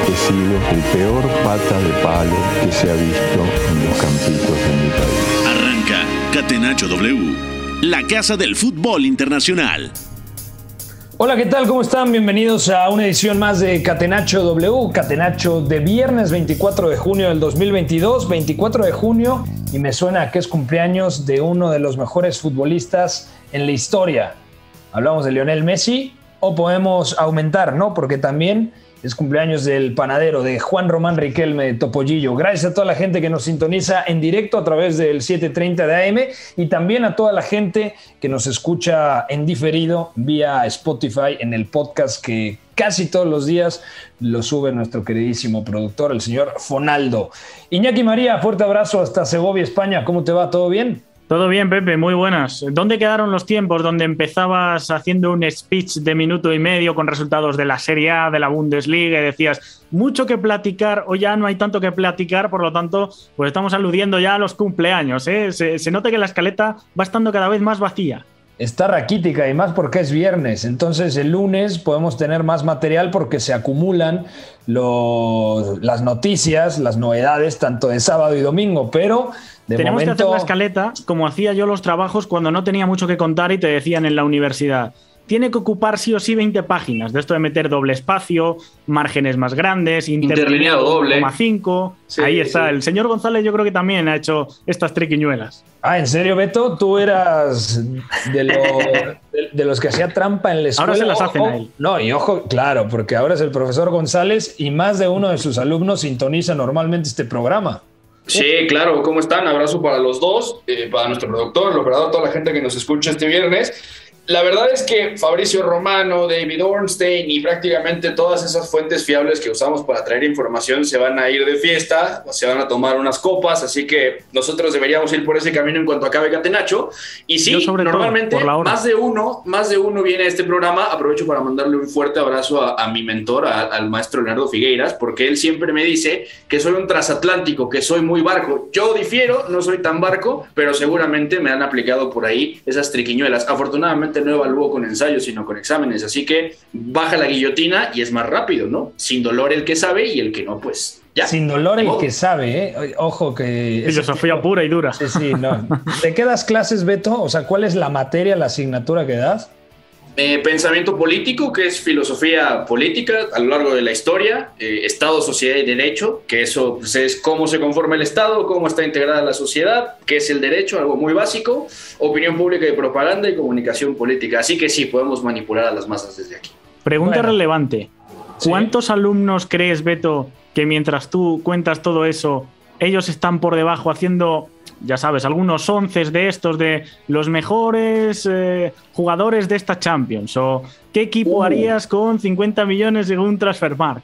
He sido el peor pata de palo que se ha visto en los campitos de mi país. Arranca Catenacho W, la casa del fútbol internacional. Hola, ¿qué tal? ¿Cómo están? Bienvenidos a una edición más de Catenacho W, Catenacho de viernes 24 de junio del 2022, 24 de junio, y me suena que es cumpleaños de uno de los mejores futbolistas en la historia. Hablamos de Lionel Messi o podemos aumentar, ¿no? Porque también es cumpleaños del panadero de Juan Román Riquelme Topollillo. Gracias a toda la gente que nos sintoniza en directo a través del 730 de AM y también a toda la gente que nos escucha en diferido vía Spotify en el podcast que casi todos los días lo sube nuestro queridísimo productor, el señor Fonaldo. Iñaki María, fuerte abrazo hasta Segovia, España. ¿Cómo te va? ¿Todo bien? Todo bien, Pepe, muy buenas. ¿Dónde quedaron los tiempos donde empezabas haciendo un speech de minuto y medio con resultados de la Serie A, de la Bundesliga y decías mucho que platicar o ya no hay tanto que platicar, por lo tanto, pues estamos aludiendo ya a los cumpleaños. ¿eh? Se, nota que la escaleta va estando cada vez más vacía. Está raquítica y más porque es viernes. Entonces el lunes podemos tener más material porque se acumulan las noticias, las novedades, tanto de sábado y domingo. Pero de Tenemos que hacer la escaleta como hacía yo los trabajos cuando no tenía mucho que contar y te decían en la universidad. Tiene que ocupar sí o sí 20 páginas. De esto de meter doble espacio, márgenes más grandes, Interlineado doble. 5. Sí, Ahí está. sí. El señor González yo creo que también ha hecho estas triquiñuelas. Ah, ¿en serio, Beto? ¿Tú eras de, lo- de- de los que hacía trampa en la escuela? Ahora se las hacen Ojo. a él. No, y ojo, claro, porque ahora es el profesor González y más de uno de sus alumnos sintoniza normalmente este programa. Sí, claro, ¿cómo están? Abrazo para los dos, eh, para nuestro productor, el operador, toda la gente que nos escucha este viernes. La verdad es que Fabricio Romano, David Ornstein y prácticamente todas esas fuentes fiables que usamos para traer información se van a ir de fiesta, se van a tomar unas copas, así que nosotros deberíamos ir por ese camino en cuanto acabe Catenacho. Y sí, sobre normalmente más de uno, más de uno viene a este programa. Aprovecho para mandarle un fuerte abrazo a, a mi mentor, a- al maestro Leonardo Figueiras, porque él siempre me dice que soy un transatlántico, que soy muy barco. Yo difiero, no soy tan barco, pero seguramente me han aplicado por ahí esas triquiñuelas. Afortunadamente no evalúo con ensayos, sino con exámenes, así que baja la guillotina y es más rápido, ¿no? Sin dolor el que sabe y el que no, pues ya. Sin dolor el que sabe, ¿eh? Ojo que... Filosofía pura y dura. Sí, sí, no. ¿De qué das clases, Beto? O sea, ¿cuál es la materia, la asignatura que das? Eh, pensamiento político, que es filosofía política a lo largo de la historia, eh, Estado, sociedad y derecho, que eso pues, es cómo se conforma el Estado, cómo está integrada la sociedad, qué es el derecho, algo muy básico, opinión pública y propaganda y comunicación política. Así que sí, podemos manipular a las masas desde aquí. Pregunta Bueno. relevante. Sí. ¿Cuántos alumnos crees, Beto, que mientras tú cuentas todo eso, ellos están por debajo haciendo, ya sabes, algunos onces de estos de los mejores eh, jugadores de esta Champions? ¿O qué equipo Uh. harías con 50 millones según Transfermarkt?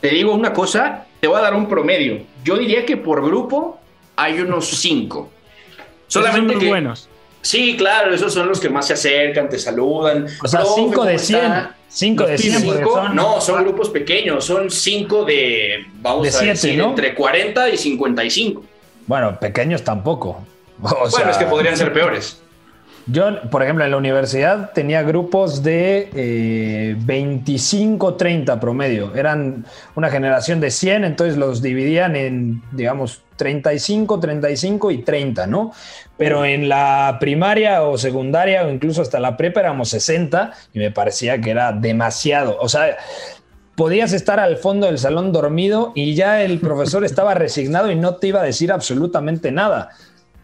Te digo una cosa, te voy a dar un promedio. Yo diría que por grupo hay unos cinco. Esos son Solamente los que, buenos. Sí, claro, esos son los que más se acercan, te saludan. O sea, Profe, 5 ¿cómo de está? 100. 5 de Los 100. porque Cinco, son- no, son grupos pequeños, son cinco de, vamos De a siete, decir, ¿no? entre 40 y 55. Bueno, pequeños tampoco. O sea, bueno, es que podrían ser peores. Yo, por ejemplo, en la universidad tenía grupos de eh, 25, 30 promedio. Eran una generación de 100, entonces los dividían en, digamos, 35, 35 y 30, ¿no? Pero en la primaria o secundaria o incluso hasta la prepa éramos 60 y me parecía que era demasiado. O sea, podías estar al fondo del salón dormido y ya el profesor estaba resignado y no te iba a decir absolutamente nada.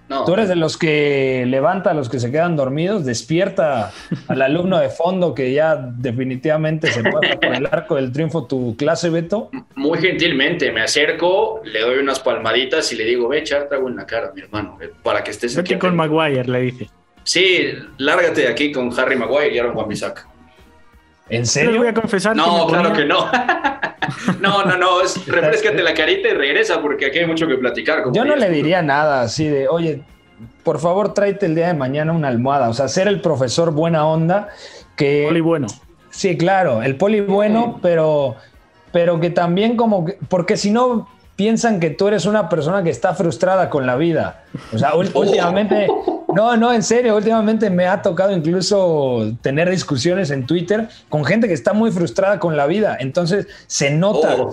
No. Tú eres de los que levanta a los que se quedan dormidos, despierta al alumno de fondo que ya definitivamente se pasa por el arco del triunfo tu clase, Beto. Muy gentilmente me acerco, le doy unas palmaditas y le digo, ve, echar trago en la cara, mi hermano, eh, para que estés aquí. Vete con atento". Maguire, le dice. Sí, lárgate de aquí con Harry Maguire y Aaron Wan-Bissaka. ¿En les serio? voy a confesar No, claro ponía- que no. No, no, no, es refrescate la carita y regresa porque aquí hay mucho que platicar. Yo no le diría nada así de, oye, por favor tráete el día de mañana una almohada. O sea, ser el profesor buena onda que... Poli bueno. Sí, claro, el poli bueno, pero, pero que también como... Que, porque si no piensan que tú eres una persona que está frustrada con la vida. O sea, últimamente... No, no, en serio, últimamente me ha tocado incluso tener discusiones en Twitter con gente que está muy frustrada con la vida. Entonces se nota, Oh.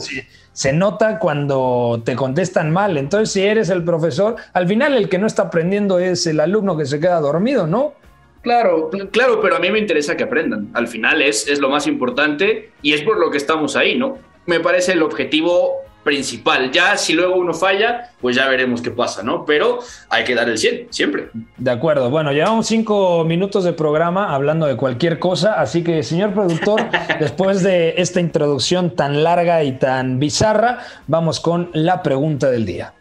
se nota cuando te contestan mal. Entonces, si eres el profesor, al final el que no está aprendiendo es el alumno que se queda dormido, ¿no? Claro, claro, pero a mí me interesa que aprendan. Al final es, es lo más importante y es por lo que estamos ahí, ¿no? Me parece el objetivo principal. Ya si luego uno falla, pues ya veremos qué pasa, ¿no? Pero hay que dar el 100, siempre. De acuerdo. Bueno, llevamos cinco minutos de programa hablando de cualquier cosa, así que, señor productor, después de esta introducción tan larga y tan bizarra, vamos con la pregunta del día.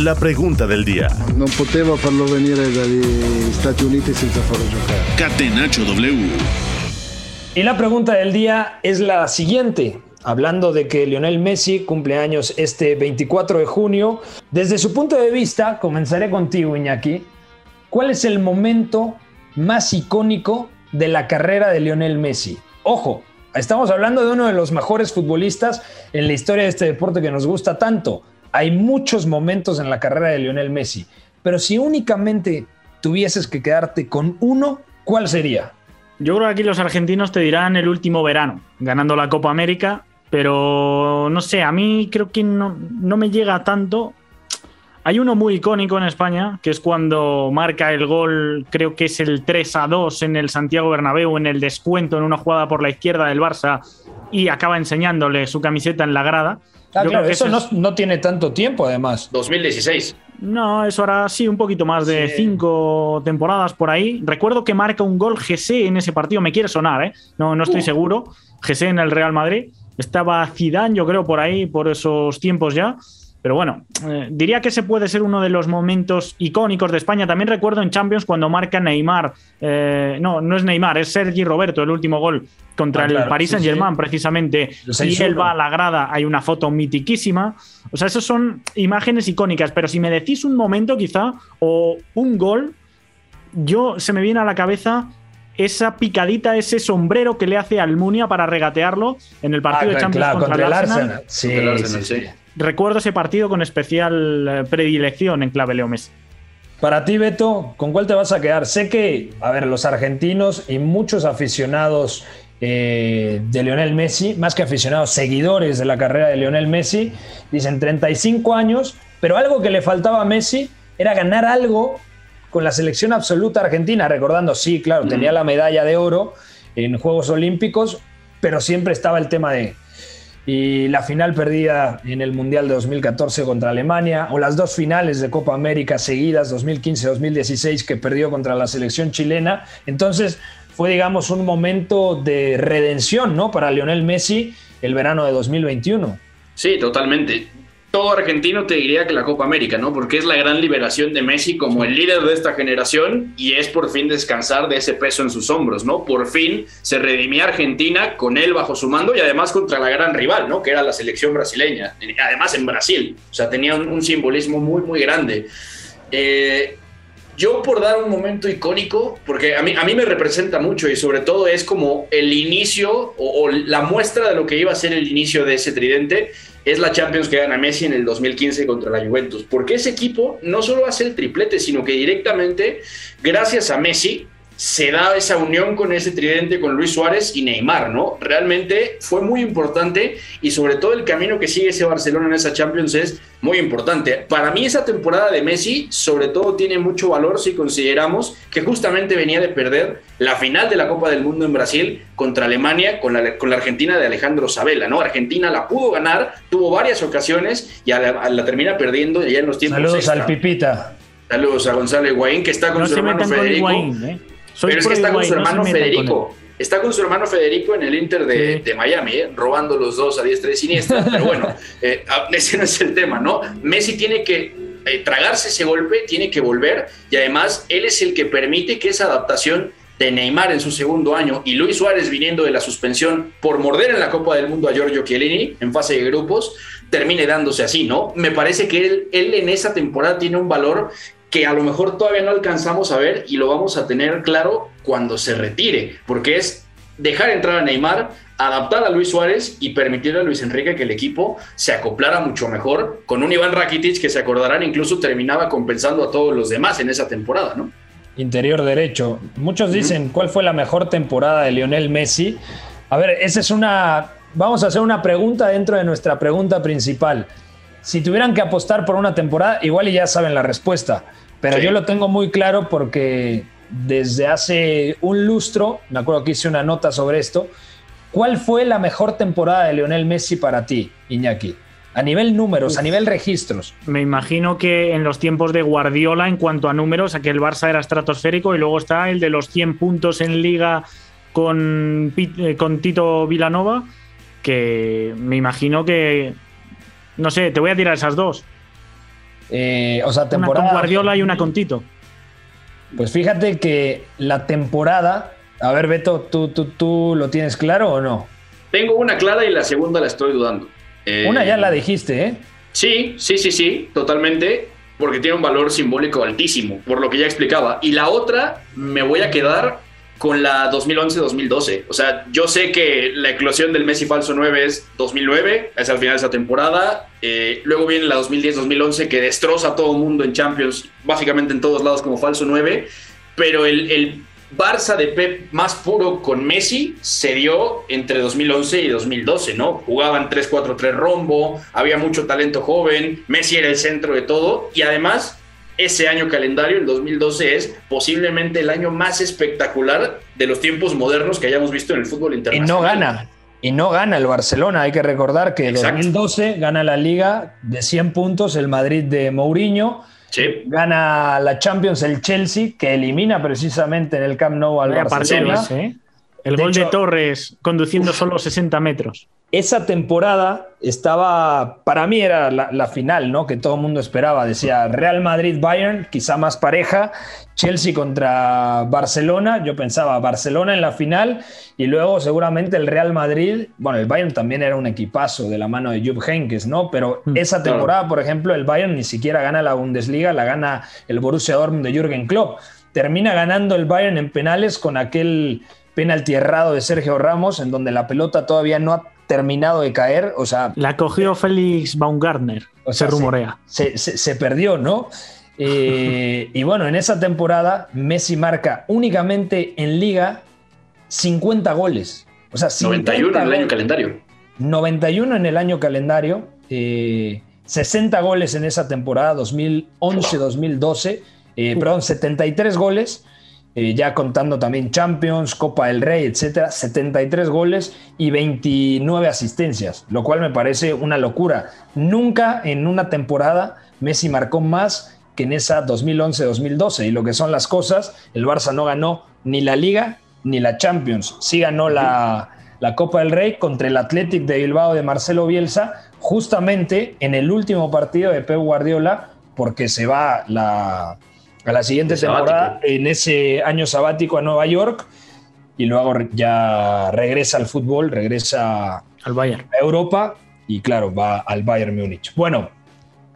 La pregunta del día. Non potevo farlo venire dagli Stati Uniti senza farlo giocare. Catenaccio W. Y la pregunta del día es la siguiente. Hablando de que Lionel Messi cumple años este 24 de junio, desde su punto de vista, comenzaré contigo, Iñaki. ¿Cuál es el momento más icónico de la carrera de Lionel Messi? Ojo, estamos hablando de uno de los mejores futbolistas en la historia de este deporte que nos gusta tanto. Hay muchos momentos en la carrera de Lionel Messi, pero si únicamente tuvieses que quedarte con uno, ¿cuál sería? Yo creo que aquí los argentinos te dirán el último verano, ganando la Copa América, pero no sé, a mí creo que no, no me llega tanto. Hay uno muy icónico en España, que es cuando marca el gol, creo que es el 3 a 2 en el Santiago Bernabéu, en el descuento, en una jugada por la izquierda del Barça, y acaba enseñándole su camiseta en la grada. Ah, Yo claro, creo que eso no, es- no tiene tanto tiempo, además. 2016. No, eso hará sí un poquito más de Sí. cinco temporadas por ahí. Recuerdo que marca un gol GC en ese partido, me quiere sonar, ¿eh? No, no estoy seguro. GC en el Real Madrid. Estaba Zidane, yo creo, por ahí, por esos tiempos ya. Pero bueno, eh, diría que ese puede ser uno de los momentos icónicos de España. También recuerdo en Champions cuando marca Neymar. eh, no, no es Neymar, es Sergi Roberto, el último gol contra Ah, claro, el Paris sí, Saint Germain, sí. precisamente. Y 6-1. él va a la grada, hay una foto mitiquísima. O sea, esas son imágenes icónicas. Pero si me decís un momento, quizá, o un gol, yo se me viene a la cabeza esa picadita, ese sombrero que le hace al Munia para regatearlo en el partido de Ah, Champions claro, contra, el Arsenal. Sí, Contra el Arsenal, sí, sí. sí. Recuerdo ese partido con especial eh, predilección en clave Leo Messi. Para ti, Beto, ¿con cuál te vas a quedar? Sé que, a ver, los argentinos y muchos aficionados eh, de Lionel Messi, más que aficionados, seguidores de la carrera de Lionel Messi, dicen 35 años, pero algo que le faltaba a Messi era ganar algo con la selección absoluta argentina, recordando, sí, claro, tenía la medalla de oro en Juegos Olímpicos, pero siempre estaba el tema de y la final perdida en el Mundial de 2014 contra Alemania, o las dos finales de Copa América seguidas, 2015-2016, que perdió contra la selección chilena. Entonces fue, digamos, un momento de redención, ¿no? Para Lionel Messi el verano de 2021. Sí, totalmente. Todo argentino te diría que la Copa América, ¿no? Porque es la gran liberación de Messi como el líder de esta generación y es por fin descansar de ese peso en sus hombros, ¿no? Por fin se redimía Argentina con él bajo su mando y además contra la gran rival, ¿no? Que era la selección brasileña. Además en Brasil. O sea, tenía un, simbolismo muy, muy grande. Eh, yo por dar un momento icónico, porque a mí, a mí me representa mucho y sobre todo es como el inicio o la muestra de lo que iba a ser el inicio de ese tridente, es la Champions que gana Messi en el 2015 contra la Juventus. Porque ese equipo no solo hace el triplete, sino que directamente, gracias a Messi, se da esa unión con ese tridente con Luis Suárez y Neymar, ¿no? Realmente fue muy importante y sobre todo el camino que sigue ese Barcelona en esa Champions es muy importante. Para mí esa temporada de Messi sobre todo tiene mucho valor si consideramos que justamente venía de perder la final de la Copa del Mundo en Brasil contra Alemania con la, con la Argentina de Alejandro Sabela, ¿no? Argentina la pudo ganar, tuvo varias ocasiones y a la, a la termina perdiendo ya en los tiempos Saludos extra. al Pipita. Saludos a Gonzalo Higuaín que está con no su hermano Federico. Higuaín, ¿eh? Soy Pero es que está con su hermano Federico. Está con su hermano Federico en el Inter de, Sí. de Miami, ¿eh? robando los dos a diestra y siniestra. Pero bueno, eh, a- ese no es el tema, ¿no? Messi tiene que eh, tragarse ese golpe, tiene que volver y además él es el que permite que esa adaptación de Neymar en su segundo año y Luis Suárez viniendo de la suspensión por morder en la Copa del Mundo a Giorgio Chiellini en fase de grupos, termine dándose así, ¿no? Me parece que él, él en esa temporada tiene un valor que a lo mejor todavía no alcanzamos a ver y lo vamos a tener claro cuando se retire, porque es dejar entrar a Neymar, adaptar a Luis Suárez y permitirle a Luis Enrique que el equipo se acoplara mucho mejor con un Iván Rakitic que se acordarán incluso terminaba compensando a todos los demás en esa temporada, ¿no? Interior derecho. Muchos dicen cuál fue la mejor temporada de Lionel Messi. A ver, esa es una. Vamos a hacer una pregunta dentro de nuestra pregunta principal. Si tuvieran que apostar por una temporada, igual y ya saben la respuesta. Pero Sí. yo lo tengo muy claro porque desde hace un lustro, me acuerdo que hice una nota sobre esto. ¿Cuál fue la mejor temporada de Lionel Messi para ti, Iñaki? A nivel números, a nivel registros. Me imagino que en los tiempos de Guardiola, en cuanto a números, aquí el Barça era estratosférico y luego está el de los 100 puntos en liga con, eh, con Tito Vilanova, que me imagino que... No sé, te voy a tirar esas dos. Eh, o sea, Una temporada. con Guardiola y una con Tito. Pues fíjate que la temporada. A ver, Beto, ¿tú, tú, tú lo tienes claro o no? Tengo una clara y la segunda la estoy dudando. Eh, Una ya la dijiste, ¿eh? Sí, sí, sí, sí, totalmente, porque tiene un valor simbólico altísimo, por lo que ya explicaba. Y la otra, me voy a quedar con la 2011-2012. O sea, yo sé que la eclosión del Messi falso 9 es 2009, es al final de esa temporada. Eh, luego viene la 2010-2011 que destroza a todo mundo en Champions, básicamente en todos lados como falso 9. Pero el, el Barça de Pep más puro con Messi se dio entre 2011 y 2012, ¿no? Jugaban 3-4-3 rombo, había mucho talento joven, Messi era el centro de todo y además ese año calendario, el 2012, es posiblemente el año más espectacular de los tiempos modernos que hayamos visto en el fútbol Y internacional. no gana. Y no gana el Barcelona. Hay que recordar que en Exacto. 2012 gana la Liga de 100 puntos el Madrid de Mourinho. Sí, Gana la Champions el Chelsea, que elimina precisamente en el Camp Nou al Vaya Barcelona. ¿eh? El De gol de Torres conduciendo solo 60 metros. Esa temporada estaba, para mí era la, la final, ¿no? Que todo el mundo esperaba. Decía Real Madrid-Bayern, quizá más pareja, Chelsea contra Barcelona. Yo pensaba Barcelona en la final y luego seguramente el Real Madrid. Bueno, el Bayern también era un equipazo de la mano de Jupp Heynckes, ¿no? Pero Mm, esa temporada, por ejemplo, el Bayern ni siquiera gana la Bundesliga, la gana el Borussia Dortmund de Jürgen Klopp. Termina ganando el Bayern en penales con aquel penalti errado de Sergio Ramos, en donde la pelota todavía no ha terminado de caer, o sea, La cogió Félix Baumgartner, O sea, se rumorea. se, se- se perdió, ¿no? Eh, y bueno, en esa temporada Messi marca únicamente en liga 50 goles. O sea, 50 91 en el año goles. calendario. 91 en el año calendario, eh, 60 goles en esa temporada 2011-2012, eh, perdón, 73 goles, eh, ya contando también Champions, Copa del Rey, etcétera, 73 goles y 29 asistencias, lo cual me parece una locura. Nunca en una temporada Messi marcó más que en esa 2011-2012 y lo que son las cosas, el Barça no ganó ni la Liga ni la Champions, sí ganó la, la Copa del Rey contra el Athletic de Bilbao de Marcelo Bielsa, justamente en el último partido de Pep Guardiola, porque se va la, a la siguiente temporada en ese año sabático a Nueva York y luego ya regresa al fútbol, regresa Al Bayern. a Europa y claro, va al Bayern Múnich. Bueno,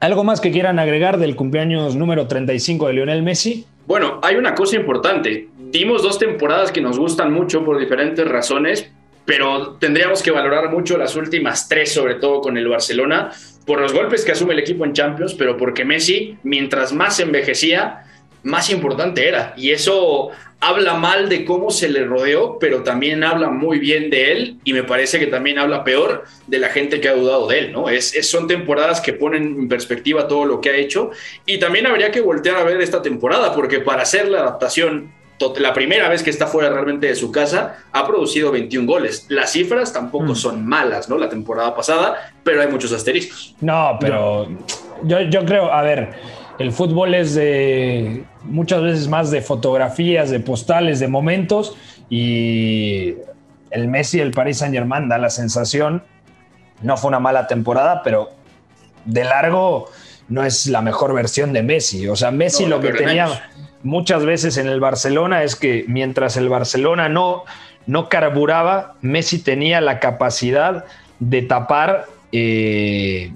¿algo más que quieran agregar del cumpleaños número 35 de Lionel Messi? Bueno, hay una cosa importante. Dimos dos temporadas que nos gustan mucho por diferentes razones, pero tendríamos que valorar mucho las últimas tres, sobre todo con el Barcelona, por los golpes que asume el equipo en Champions, pero porque Messi, mientras más envejecía, más importante era. Y eso habla mal de cómo se le rodeó, pero también habla muy bien de él y me parece que también habla peor de la gente que ha dudado de él, ¿no? Es, es- son temporadas que ponen en perspectiva todo lo que ha hecho y también habría que voltear a ver esta temporada porque para hacer la adaptación to- la primera vez que está fuera realmente de su casa, ha producido 21 goles. Las cifras tampoco Mm. son malas, ¿no? La temporada pasada, pero hay muchos asteriscos. No, pero yo, yo creo, a ver, el fútbol es de muchas veces más de fotografías, de postales, de momentos y el Messi, el Paris Saint Germain da la sensación, no fue una mala temporada, pero de largo no es la mejor versión de Messi. O sea, Messi No, lo que tenía menos. muchas veces en el Barcelona es que mientras el Barcelona no, no carburaba, Messi tenía la capacidad de tapar eh,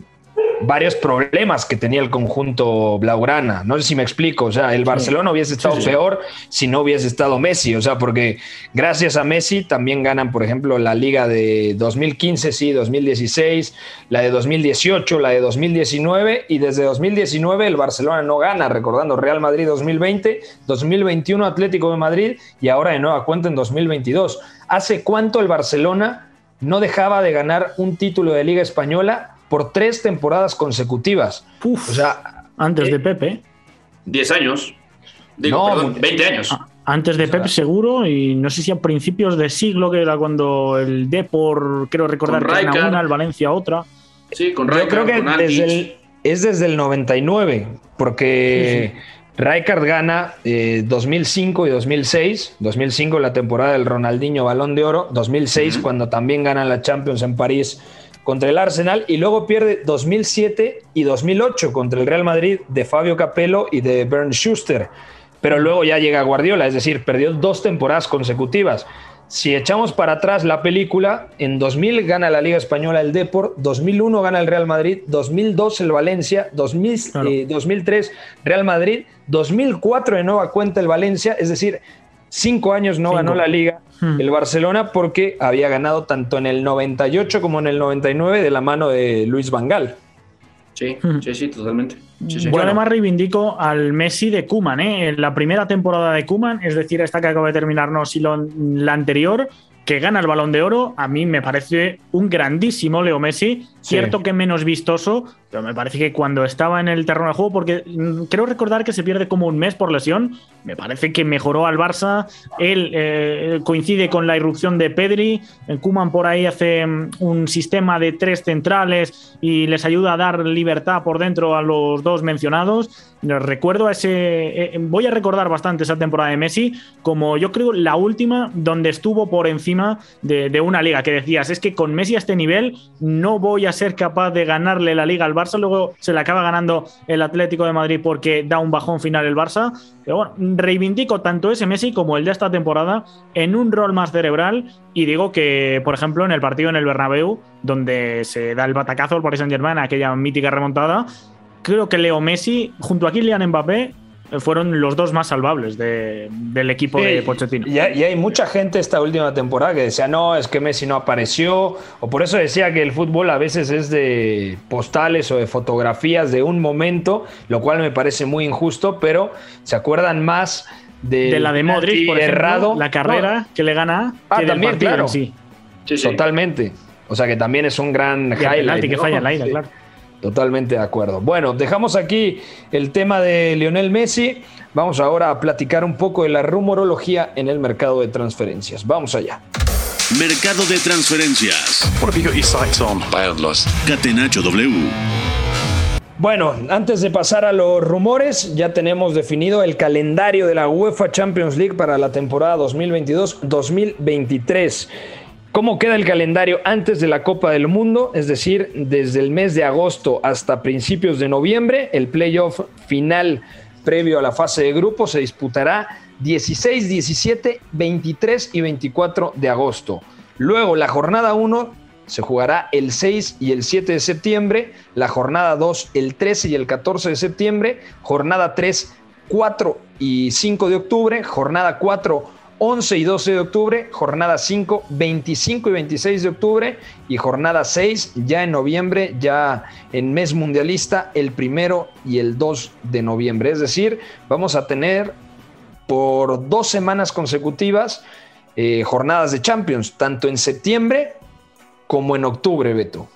varios problemas que tenía el conjunto Blaugrana. No sé si me explico. O sea, el Barcelona hubiese estado peor si no hubiese estado Messi. O sea, porque gracias a Messi también ganan, por ejemplo, la liga de 2015, sí, 2016, la de 2018, la de 2019 y desde 2019 el Barcelona no gana, recordando Real Madrid 2020, 2021 Atlético de Madrid y ahora de nueva cuenta en 2022. ¿Hace cuánto el Barcelona no dejaba de ganar un título de Liga Española por tres temporadas consecutivas? Uf, O sea, antes eh, de Pepe. 10 años. Digo, No, perdón, mu- 20 años. Ah, Antes de Pep seguro y no sé si a principios de siglo, que era cuando el Depor, creo recordar que gana Rijkaard. una, el Valencia otra. Sí, con Yo creo Rijkaard, que con desde el- es desde el 99, porque Rijkaard gana eh, 2005 y 2006. 2005 la temporada del Ronaldinho Balón de Oro. 2006 Ujú. cuando también ganan la Champions en París contra el Arsenal. Y luego pierde 2007 y 2008 contra el Real Madrid de Fabio Capello y de Bernd Schuster. Pero luego ya llega Guardiola, es decir, perdió dos temporadas consecutivas. Si echamos para atrás la película, en 2000 gana la Liga Española el Depor, 2001 gana el Real Madrid, 2002 el Valencia, 2000, Claro. eh, 2003 Real Madrid, 2004 de nueva cuenta el Valencia, es decir, cinco años no Cinco. ganó la Liga Hmm. el Barcelona porque había ganado tanto en el 98 como en el 99 de la mano de Luis Vangal. Sí, Ujú. sí, sí, totalmente. Sí, sí. Yo además reivindico al Messi de Kuman, ¿eh? En la primera temporada de Kuman, es decir, esta que acaba de terminarnos y lo- la anterior, que gana el balón de oro, a mí me parece un grandísimo Leo Messi. Sí. Cierto que menos vistoso, pero me parece que cuando estaba en el terreno de juego, porque mm, creo recordar que se pierde como un mes por lesión, me parece que mejoró al Barça. Él eh, coincide con la irrupción de Pedri. Kuman por ahí hace mm, un sistema de tres centrales y les ayuda a dar libertad por dentro a los dos mencionados. Recuerdo a ese. eh, voy a recordar bastante esa temporada de Messi como yo creo la última donde estuvo por encima de, una liga. Que decías, es que con Messi a este nivel no voy a ser capaz de ganarle la liga al Barça. Luego se le acaba ganando el Atlético de Madrid porque da un bajón final el Barça. Pero reivindico tanto ese Messi como el de esta temporada en un rol más cerebral. Y digo que, por ejemplo, en el partido en el Bernabéu, donde se da el batacazo al Paris Saint-Germain, aquella mítica remontada, creo que Leo Messi, junto a Kylian Mbappé, fueron los dos más salvables de- del equipo de Pochettino. Y hay, y hay mucha gente esta última temporada que decía, no, es que Messi no apareció, o por eso decía que el fútbol a veces es de postales o de fotografías de un momento, lo cual me parece muy injusto, pero se acuerdan más de, de la de Modric, por ejemplo, errado. la carrera que le gana Ah, que también, claro. en sí. Sí, sí. Totalmente. O sea que también es un gran Y el highlight. penalti que ¿no? falla en la ida, Sí. claro. Totalmente de acuerdo. Bueno, dejamos aquí el tema de Lionel Messi. Vamos ahora a platicar un poco de la rumorología en el mercado de transferencias. Vamos allá. Mercado de transferencias. What have you got your sights on? Catenacho W. Bueno, antes de pasar a los rumores, ya tenemos definido el calendario de la UEFA Champions League para la temporada 2022-2023. ¿Cómo queda el calendario antes de la Copa del Mundo? Es decir, desde el mes de agosto hasta principios de noviembre, el playoff final previo a la fase de grupo se disputará 16, 17, 23 y 24 de agosto. Luego, la jornada 1 se jugará el 6 y el 7 de septiembre, la jornada 2 el 13 y el 14 de septiembre, jornada 3 4 y 5 de octubre, jornada 4 11 y 12 de octubre, jornada 5 25 y 26 de octubre y jornada 6 ya en noviembre, ya en mes mundialista el primero y el 2 de noviembre. Es decir, vamos a tener por dos semanas consecutivas eh, jornadas de Champions, tanto en septiembre como en octubre, Beto.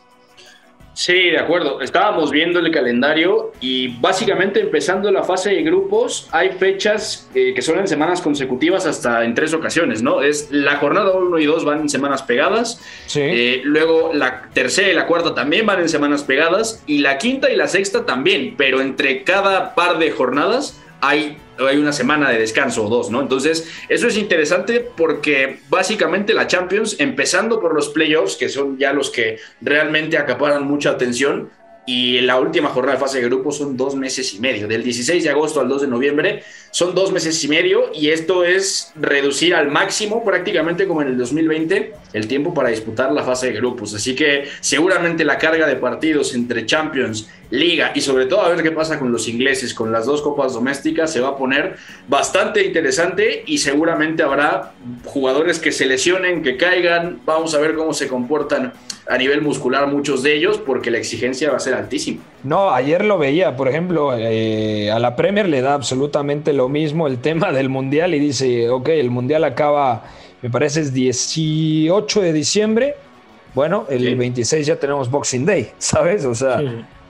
Sí, de acuerdo. Estábamos viendo el calendario y básicamente empezando la fase de grupos hay fechas eh, que son en semanas consecutivas hasta en tres ocasiones, ¿no? Es la jornada 1 y 2 van en semanas pegadas, Sí. eh, luego la tercera y la cuarta también van en semanas pegadas y la quinta y la sexta también, pero entre cada par de jornadas hay, una semana de descanso o dos, ¿no? Entonces, eso es interesante porque básicamente la Champions, empezando por los playoffs, que son ya los que realmente acaparan mucha atención, y la última jornada de fase de grupo son dos meses y medio. Del 16 de agosto al 2 de noviembre son dos meses y medio y esto es reducir al máximo prácticamente como en el 2020 el tiempo para disputar la fase de grupos. Así que seguramente la carga de partidos entre Champions, Liga y sobre todo a ver qué pasa con los ingleses, con las dos copas domésticas, se va a poner bastante interesante y seguramente habrá jugadores que se lesionen, que caigan. Vamos a ver cómo se comportan a nivel muscular muchos de ellos porque la exigencia va a ser altísima. No, ayer lo veía, por ejemplo, eh, a la Premier le da absolutamente lo mismo el tema del Mundial y dice, ok, el Mundial acaba, me parece es 18 de diciembre, bueno, el 26 ya tenemos Boxing Day, ¿sabes? O sea...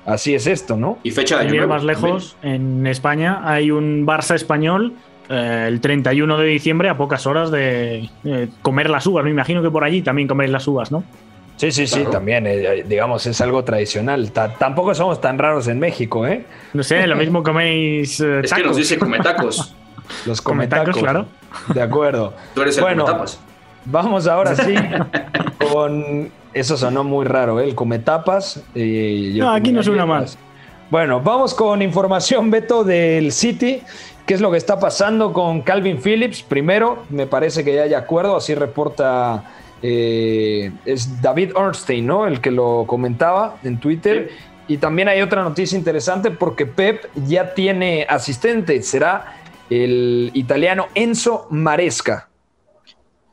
Así es esto, ¿no? Y fecha de año más lejos, en España hay un Barça español eh, el 31 de diciembre a pocas horas de eh, comer las uvas. Me imagino que por allí también coméis las uvas, ¿no? Sí, sí, sí, también, eh, digamos, es algo tradicional. tampoco somos tan raros en México, ¿eh? No sé, lo mismo coméis tacos. Es que nos dice cometacos. Los cometacos, claro. De acuerdo. Tú eres el bueno, Vamos ahora sí con... Eso sonó muy raro, ¿eh? El cometapas. no, aquí no suena más. Bueno, vamos con información, Beto, del City. ¿Qué es lo que está pasando con Calvin Phillips? Primero, me parece que ya hay acuerdo, así reporta eh, es David Ornstein, ¿no? El que lo comentaba en Twitter. Y también hay otra noticia interesante porque Pep ya tiene asistente, será el italiano Enzo Maresca.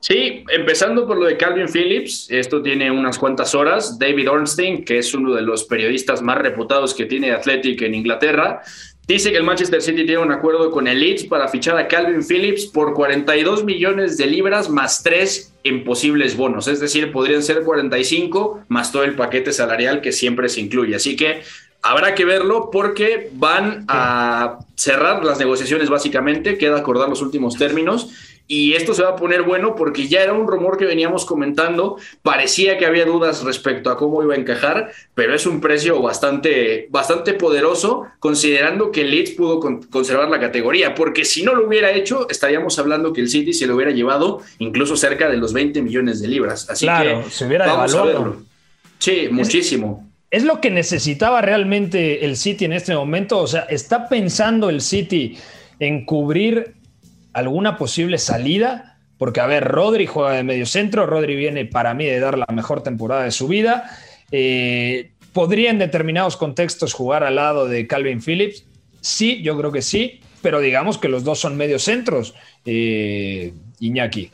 Sí, empezando por lo de Calvin Phillips, esto tiene unas cuantas horas. David Ornstein, que es uno de los periodistas más reputados que tiene Athletic en Inglaterra, Dice que el Manchester City tiene un acuerdo con el Leeds para fichar a Calvin Phillips por 42 millones de libras más 3 en posibles bonos. Es decir, podrían ser 45 más todo el paquete salarial que siempre se incluye. Así que habrá que verlo porque van a cerrar las negociaciones básicamente, queda acordar los últimos términos y esto se va a poner bueno porque ya era un rumor que veníamos comentando, parecía que había dudas respecto a cómo iba a encajar, pero es un precio bastante, bastante poderoso considerando que el Leeds pudo conservar la categoría, porque si no lo hubiera hecho, estaríamos hablando que el City se lo hubiera llevado incluso cerca de los 20 millones de libras. Así claro, que se hubiera vamos a verlo. Sí, muchísimo. ¿Es lo que necesitaba realmente el City en este momento? O sea, ¿está pensando el City en cubrir alguna posible salida, porque a ver, Rodri juega de medio centro, Rodri viene para mí de dar la mejor temporada de su vida. Eh, ¿Podría en determinados contextos jugar al lado de Calvin Phillips? Sí, yo creo que sí, pero digamos que los dos son medio centros, eh, Iñaki.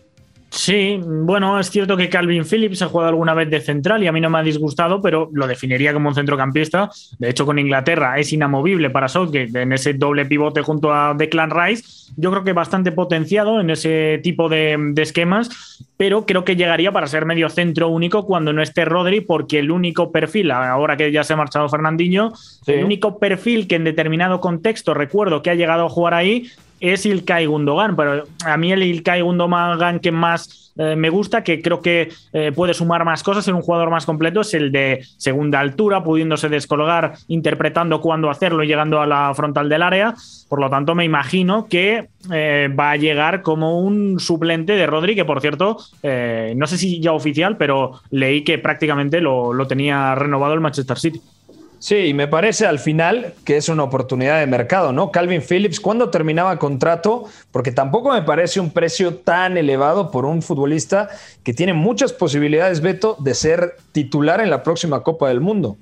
Sí, bueno, es cierto que Calvin Phillips ha jugado alguna vez de central y a mí no me ha disgustado, pero lo definiría como un centrocampista. De hecho, con Inglaterra es inamovible para Southgate en ese doble pivote junto a Declan Rice. Yo creo que bastante potenciado en ese tipo de, esquemas, pero creo que llegaría para ser medio centro único cuando no esté Rodri, porque el único perfil, ahora que ya se ha marchado Fernandinho, el único perfil que en determinado contexto recuerdo que ha llegado a jugar ahí es Ilkay Gundogan, pero a mí el Ilkay Gundogan que más eh, me gusta, que creo que eh, puede sumar más cosas en un jugador más completo, es el de segunda altura, pudiéndose descolgar, interpretando cuándo hacerlo y llegando a la frontal del área. Por lo tanto, me imagino que eh, va a llegar como un suplente de Rodri, que por cierto, no sé si ya oficial, pero leí que prácticamente lo, lo tenía renovado el Manchester City. Sí, y me parece al final que es una oportunidad de mercado, ¿no? Calvin Phillips, ¿cuándo terminaba contrato? Porque tampoco me parece un precio tan elevado por un futbolista que tiene muchas posibilidades, Beto, de ser titular en la próxima Copa del Mundo.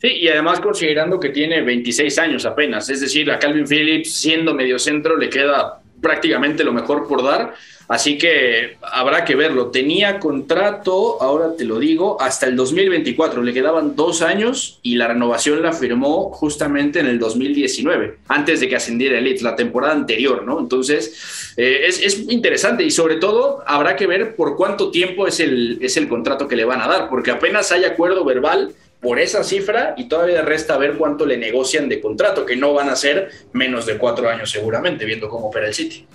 Sí, y además considerando que tiene 26 años apenas, es decir, a Calvin Phillips siendo mediocentro le queda prácticamente lo mejor por dar Así que habrá que verlo. Tenía contrato, ahora te lo digo, hasta el 2024. Le quedaban dos años y la renovación la firmó justamente en el 2019, antes de que ascendiera el Leeds, la temporada anterior, ¿no? Entonces, eh, es, interesante y sobre todo habrá que ver por cuánto tiempo es el, es el contrato que le van a dar, porque apenas hay acuerdo verbal por esa cifra y todavía resta ver cuánto le negocian de contrato, que no van a ser menos de cuatro años seguramente, viendo cómo opera el City.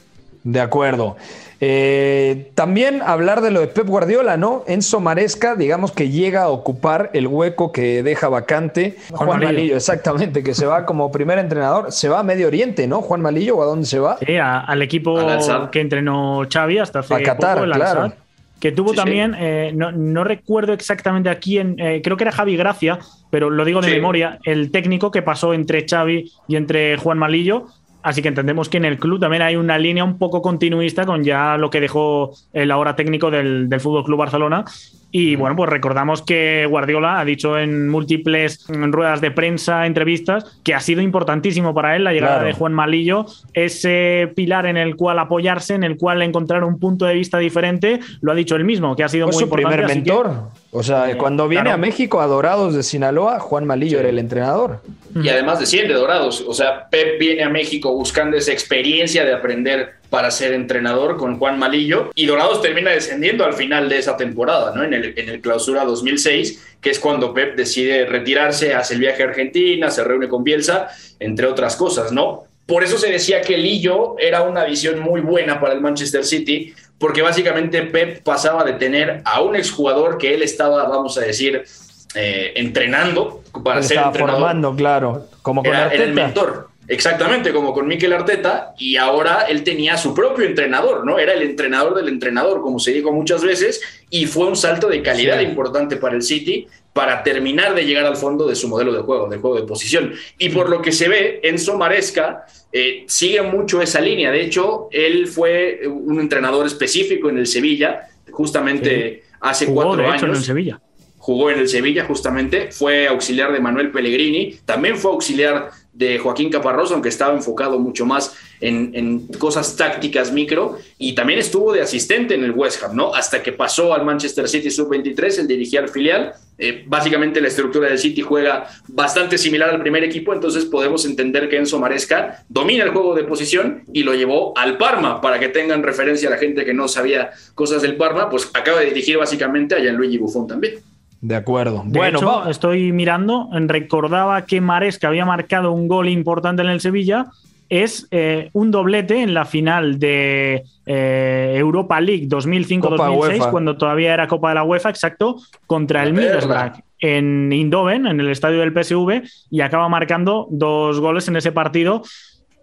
De acuerdo. Eh, también hablar de lo de Pep Guardiola, ¿no? Enzo Maresca, digamos que llega a ocupar el hueco que deja vacante Juan, Malillo. exactamente, que se va como primer entrenador, se va a Medio Oriente, ¿no? Juan Malillo, ¿o a dónde se va? Sí, al equipo que entrenó Xavi hasta hace a Qatar, claro. Que tuvo también, eh, no, recuerdo exactamente a quién, eh, creo que era Javi Gracia, pero lo digo de memoria, el técnico que pasó entre Xavi y entre Juan Malillo, Así que entendemos que en el club también hay una línea un poco continuista con ya lo que dejó el ahora técnico del, del Fútbol Club Barcelona y bueno, pues recordamos que Guardiola ha dicho en múltiples ruedas de prensa, entrevistas, que ha sido importantísimo para él la llegada de Juan Malillo, ese pilar en el cual apoyarse, en el cual encontrar un punto de vista diferente, lo ha dicho él mismo, que ha sido muy su importante. primer mentor. O sea, eh, cuando viene a México a Dorados de Sinaloa, Juan Malillo era el entrenador. Y además de 100 de Dorados, o sea, Pep viene a México buscando esa experiencia de aprender para ser entrenador con Juan Malillo y Dorados termina descendiendo al final de esa temporada, ¿no? En el, en el clausura 2006, que es cuando Pep decide retirarse, hace el viaje a Argentina, se reúne con Bielsa, entre otras cosas, ¿no? Por eso se decía que Lillo era una visión muy buena para el Manchester City, porque básicamente Pep pasaba de tener a un exjugador que él estaba, vamos a decir, eh, entrenando para ser estaba entrenador. formando, claro, como con era el mentor. Exactamente, como con Mikel Arteta, y ahora él tenía su propio entrenador, ¿no? Era el entrenador del entrenador, como se dijo muchas veces, y fue un salto de calidad Sí. importante para el City para terminar de llegar al fondo de su modelo de juego, de juego de posición. Y por lo que se ve, Enzo Maresca eh, sigue mucho esa línea. De hecho, él fue un entrenador específico en el Sevilla, justamente hace Jugó, cuatro de años hecho, en el Sevilla. jugó en el Sevilla justamente, fue auxiliar de Manuel Pellegrini, también fue auxiliar de Joaquín Caparrós, aunque estaba enfocado mucho más en, en, cosas tácticas micro, y también estuvo de asistente en el West Ham, ¿no? Hasta que pasó al Manchester City Sub-23, el dirigía al filial. Eh, básicamente la estructura del City juega bastante similar al primer equipo, entonces podemos entender que Enzo Maresca domina el juego de posición y lo llevó al Parma, para que tengan referencia a la gente que no sabía cosas del Parma, pues acaba de dirigir básicamente a Gianluigi Buffon también. De acuerdo. De bueno, hecho, va- estoy mirando, recordaba que Maresca había marcado un gol importante en el Sevilla. Es eh, un doblete en la final de eh, Europa League 2005-2006, UEFA. cuando todavía era Copa de la UEFA, exacto, contra el. Middlesbrough en Eindhoven, en el estadio del PSV, y acaba marcando dos goles en ese partido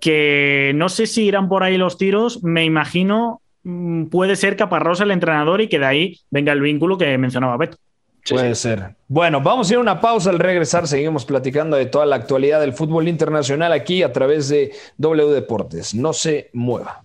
que no sé si irán por ahí los tiros, me imagino mm, puede ser Caparrós el entrenador y que de ahí venga el vínculo que mencionaba Beto. Sí, Puede sí. ser. Bueno, vamos a ir a una pausa. Al regresar, seguimos platicando de toda la actualidad del fútbol internacional aquí a través de W Deportes. No se mueva.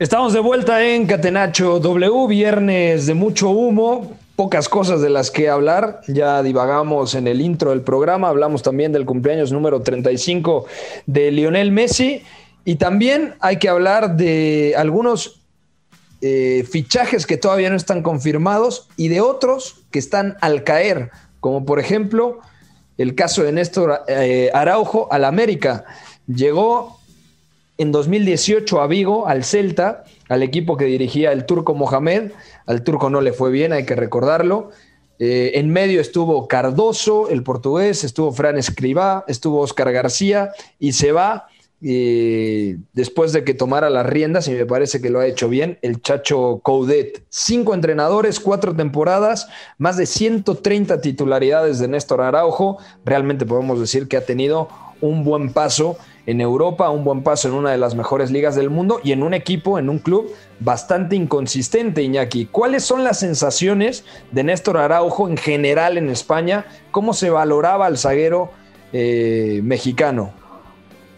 Estamos de vuelta en Catenacho W, viernes de mucho humo, pocas cosas de las que hablar. Ya divagamos en el intro del programa, hablamos también del cumpleaños número 35 de Lionel Messi y también hay que hablar de algunos eh, fichajes que todavía no están confirmados y de otros que están al caer, como por ejemplo el caso de Néstor eh, Araujo al América. Llegó en 2018 a Vigo, al Celta, al equipo que dirigía el turco Mohamed. Al turco no le fue bien, hay que recordarlo. Eh, en medio estuvo Cardoso, el portugués, estuvo Fran Escribá, estuvo Oscar García y se va eh, después de que tomara las riendas, y me parece que lo ha hecho bien, el Chacho Coudet. Cinco entrenadores, cuatro temporadas, más de 130 titularidades de Néstor Araujo. Realmente podemos decir que ha tenido un buen paso en Europa, un buen paso en una de las mejores ligas del mundo y en un equipo, en un club bastante inconsistente, Iñaki. ¿Cuáles son las sensaciones de Néstor Araujo en general en España? ¿Cómo se valoraba al zaguero eh, mexicano?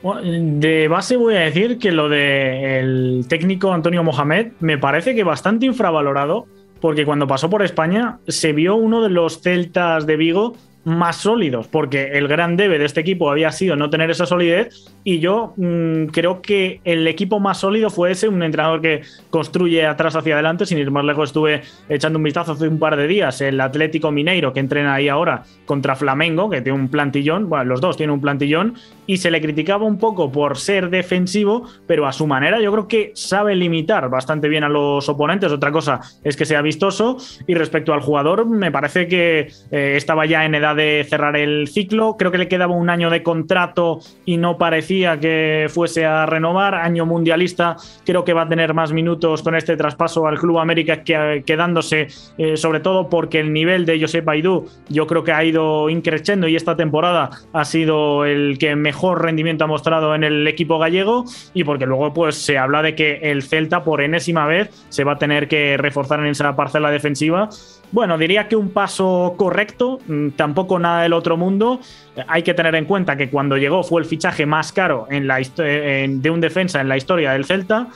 De base voy a decir que lo del técnico Antonio Mohamed me parece que bastante infravalorado, porque cuando pasó por España se vio uno de los celtas de Vigo más sólidos, porque el gran debe de este equipo había sido no tener esa solidez y yo mmm, creo que el equipo más sólido fue ese, un entrenador que construye atrás hacia adelante, sin ir más lejos estuve echando un vistazo hace un par de días, el Atlético Mineiro que entrena ahí ahora contra Flamengo, que tiene un plantillón, bueno, los dos tienen un plantillón y se le criticaba un poco por ser defensivo, pero a su manera yo creo que sabe limitar bastante bien a los oponentes, otra cosa es que sea vistoso y respecto al jugador me parece que eh, estaba ya en edad de cerrar el ciclo. Creo que le quedaba un año de contrato y no parecía que fuese a renovar. Año mundialista, creo que va a tener más minutos con este traspaso al Club América que, quedándose, eh, sobre todo porque el nivel de Josep Aidú yo creo que ha ido increciendo y esta temporada ha sido el que mejor rendimiento ha mostrado en el equipo gallego y porque luego pues se habla de que el Celta por enésima vez se va a tener que reforzar en esa parcela defensiva bueno, diría que un paso correcto, mm, tampoco nada del otro mundo. Hay que tener en cuenta que cuando llegó fue el fichaje más caro en la de un defensa en la historia del Celta.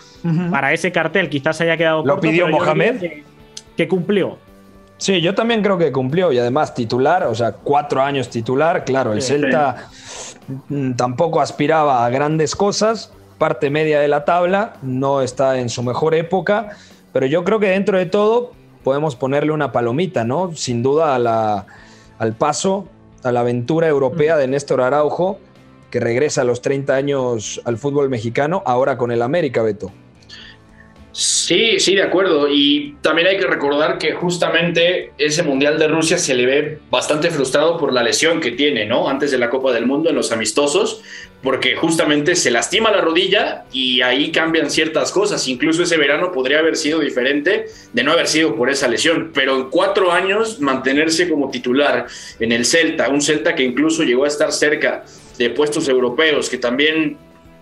Para ese cartel quizás haya quedado Lo pidió Mohamed. Que, cumplió. Sí, yo también creo que cumplió y además titular, o sea, cuatro años titular, claro, el Celta mm, tampoco aspiraba a grandes cosas, parte media de la tabla, no está en su mejor época, pero yo creo que dentro de todo podemos ponerle una palomita, ¿no? Sin duda al paso, a la aventura europea de Néstor Araujo, que regresa a los 30 años al fútbol mexicano, ahora con el América, Beto. Sí, sí, de acuerdo. Y también hay que recordar que justamente ese Mundial de Rusia se le ve bastante frustrado por la lesión que tiene, ¿no? Antes de la Copa del Mundo en los amistosos, porque justamente se lastima la rodilla y ahí cambian ciertas cosas. Incluso ese verano podría haber sido diferente de no haber sido por esa lesión. Pero en cuatro años mantenerse como titular en el Celta, un Celta que incluso llegó a estar cerca de puestos europeos, que también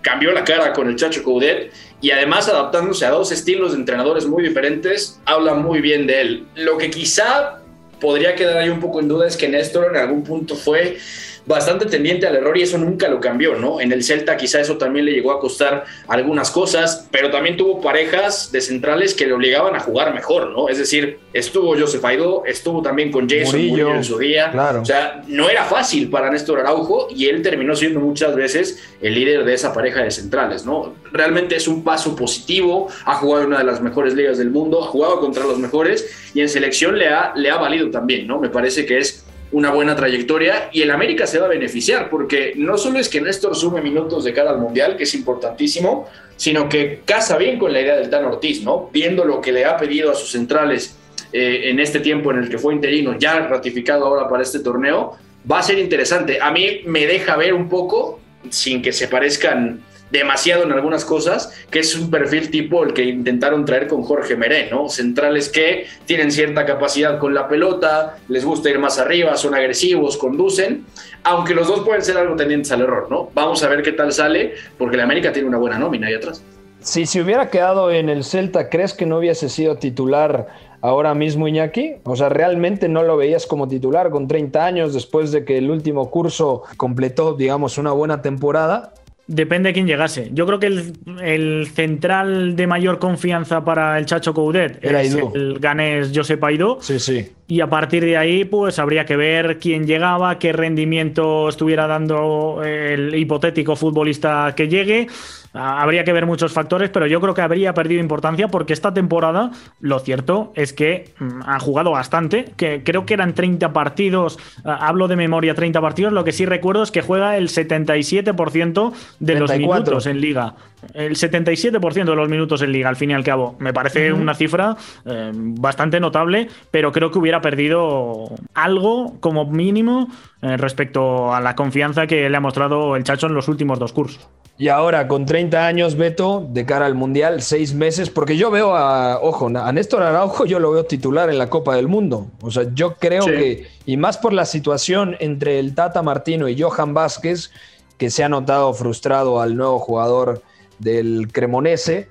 cambió la cara con el Chacho Coudet y además adaptándose a dos estilos de entrenadores muy diferentes, habla muy bien de él. Lo que quizá podría quedar ahí un poco en duda es que Néstor en algún punto fue bastante tendiente al error y eso nunca lo cambió, ¿no? En el Celta quizá eso también le llegó a costar algunas cosas, pero también tuvo parejas de centrales que le obligaban a jugar mejor, ¿no? Es decir, estuvo Joseph Aido, estuvo también con Jason Murillo, en su día. Claro. O sea, no era fácil para Néstor Araujo y él terminó siendo muchas veces el líder de esa pareja de centrales, ¿no? Realmente es un paso positivo, ha jugado en una de las mejores ligas del mundo, ha jugado contra los mejores y en selección le ha, le ha valido también, ¿no? Me parece que es una buena trayectoria y el América se va a beneficiar porque no solo es que Néstor sume minutos de cara al Mundial, que es importantísimo, sino que casa bien con la idea del Tan Ortiz, ¿no? Viendo lo que le ha pedido a sus centrales eh, en este tiempo en el que fue interino, ya ratificado ahora para este torneo, va a ser interesante. A mí me deja ver un poco, sin que se parezcan demasiado en algunas cosas, que es un perfil tipo el que intentaron traer con Jorge Meré, ¿no? Centrales que tienen cierta capacidad con la pelota, les gusta ir más arriba, son agresivos, conducen, aunque los dos pueden ser algo tendientes al error, ¿no? Vamos a ver qué tal sale, porque la América tiene una buena nómina ahí atrás. Si se hubiera quedado en el Celta, ¿crees que no hubiese sido titular ahora mismo Iñaki? O sea, ¿realmente no lo veías como titular con 30 años después de que el último curso completó, digamos, una buena temporada? Depende de quién llegase. Yo creo que el, central de mayor confianza para el Chacho Coudet Era es el ganés Josep Aidó. Sí, sí. Y a partir de ahí, pues habría que ver quién llegaba, qué rendimiento estuviera dando el hipotético futbolista que llegue. Habría que ver muchos factores, pero yo creo que habría perdido importancia porque esta temporada, lo cierto es que mm, ha jugado bastante, que creo que eran 30 partidos, hablo de memoria, 30 partidos, lo que sí recuerdo es que juega el 77% de los minutos en liga. El 77% de los minutos en liga, al fin y al cabo. Me parece una cifra eh, bastante notable, pero creo que hubiera perdido algo como mínimo eh, respecto a la confianza que le ha mostrado el Chacho en los últimos dos cursos. Y ahora, con 30 años, Beto, de cara al Mundial, seis meses, porque yo veo a, ojo, a Néstor Araujo yo lo veo titular en la Copa del Mundo. O sea, yo creo que, y más por la situación entre el Tata Martino y Johan Vázquez, que se ha notado frustrado al nuevo jugador del Cremonese,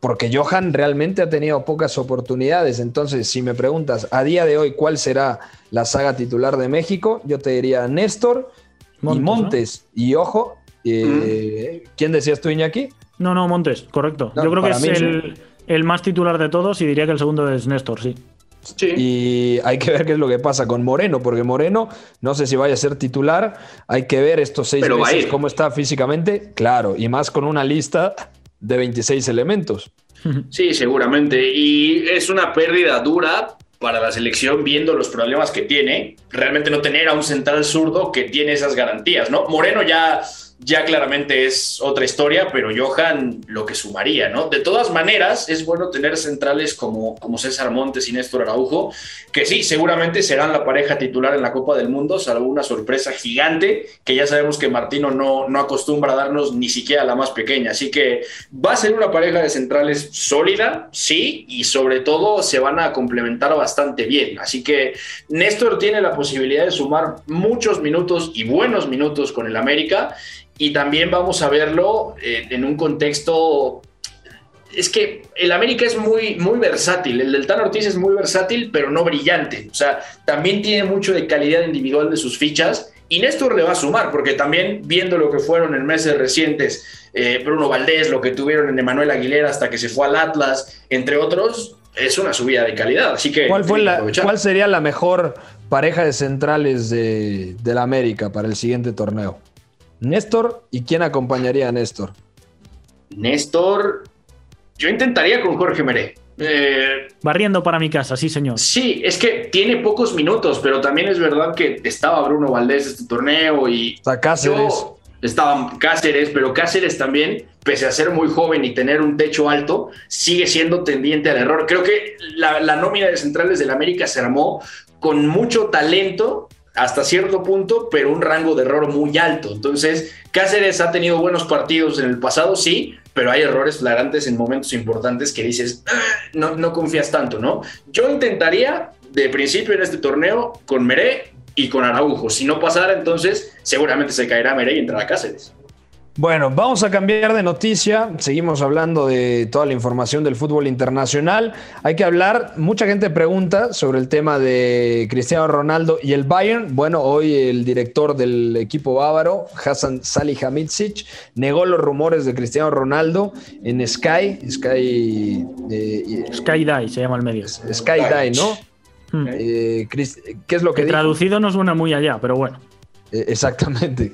porque Johan realmente ha tenido pocas oportunidades. Entonces, si me preguntas a día de hoy cuál será la saga titular de México, yo te diría Néstor y Montes. Y ojo, eh, ¿Quién decías tú, Iñaki? No, no, Montes, correcto. Yo creo que es el, más titular de todos y diría que el segundo es Néstor, sí. Y hay que ver qué es lo que pasa con Moreno, porque Moreno no sé si vaya a ser titular. Hay que ver estos seis meses cómo está físicamente. Claro, y más con una lista de 26 elementos. Sí, seguramente. Y es una pérdida dura para la selección viendo los problemas que tiene. Realmente no tener a un central zurdo que tiene esas garantías, ¿no? Moreno ya ya claramente es otra historia, pero Johan lo que sumaría, ¿no? De todas maneras, es bueno tener centrales como, como César Montes y Néstor Araujo, que sí, seguramente serán la pareja titular en la Copa del Mundo, salvo una sorpresa gigante, que ya sabemos que Martino no, no acostumbra a darnos ni siquiera la más pequeña. Así que va a ser una pareja de centrales sólida, sí, y sobre todo se van a complementar bastante bien. Así que Néstor tiene la posibilidad de sumar muchos minutos y buenos minutos con el América y también vamos a verlo eh, en un contexto es que el América es muy, muy versátil. El del Tan Ortiz es muy versátil, pero no brillante. O sea, también tiene mucho de calidad individual de sus fichas. Y Néstor le va a sumar, porque también viendo lo que fueron en meses recientes, eh, Bruno Valdés, lo que tuvieron en Emanuel Aguilera hasta que se fue al Atlas, entre otros, es una subida de calidad. Así que. ¿Cuál, fue la, ¿cuál sería la mejor pareja de centrales de, la América para el siguiente torneo? Néstor, ¿y quién acompañaría a Néstor? Néstor, yo intentaría con Jorge Meré. Eh, Barriendo para mi casa, sí, señor. Sí, es que tiene pocos minutos, pero también es verdad que estaba Bruno Valdés este torneo y. Está Cáceres. estaba Cáceres, pero Cáceres también, pese a ser muy joven y tener un techo alto, sigue siendo tendiente al error. Creo que la, la nómina de centrales del América se armó con mucho talento hasta cierto punto, pero un rango de error muy alto. Entonces, Cáceres ha tenido buenos partidos en el pasado, sí, pero hay errores flagrantes en momentos importantes que dices, ah, no, no confías tanto, ¿no? Yo intentaría, de principio en este torneo, con Meré y con Araujo. Si no pasara, entonces seguramente se caerá Meré y entrará Cáceres. Bueno, vamos a cambiar de noticia. Seguimos hablando de toda la información del fútbol internacional. Hay que hablar, mucha gente pregunta sobre el tema de Cristiano Ronaldo y el Bayern. Bueno, hoy el director del equipo bávaro, Hassan Salihamidzic, negó los rumores de Cristiano Ronaldo en Sky. Sky, eh, Sky Die se llama el medio. Sky Die, ¿no? Hmm. Eh, ¿Qué es lo que, que Traducido no suena muy allá, pero bueno. Eh, exactamente.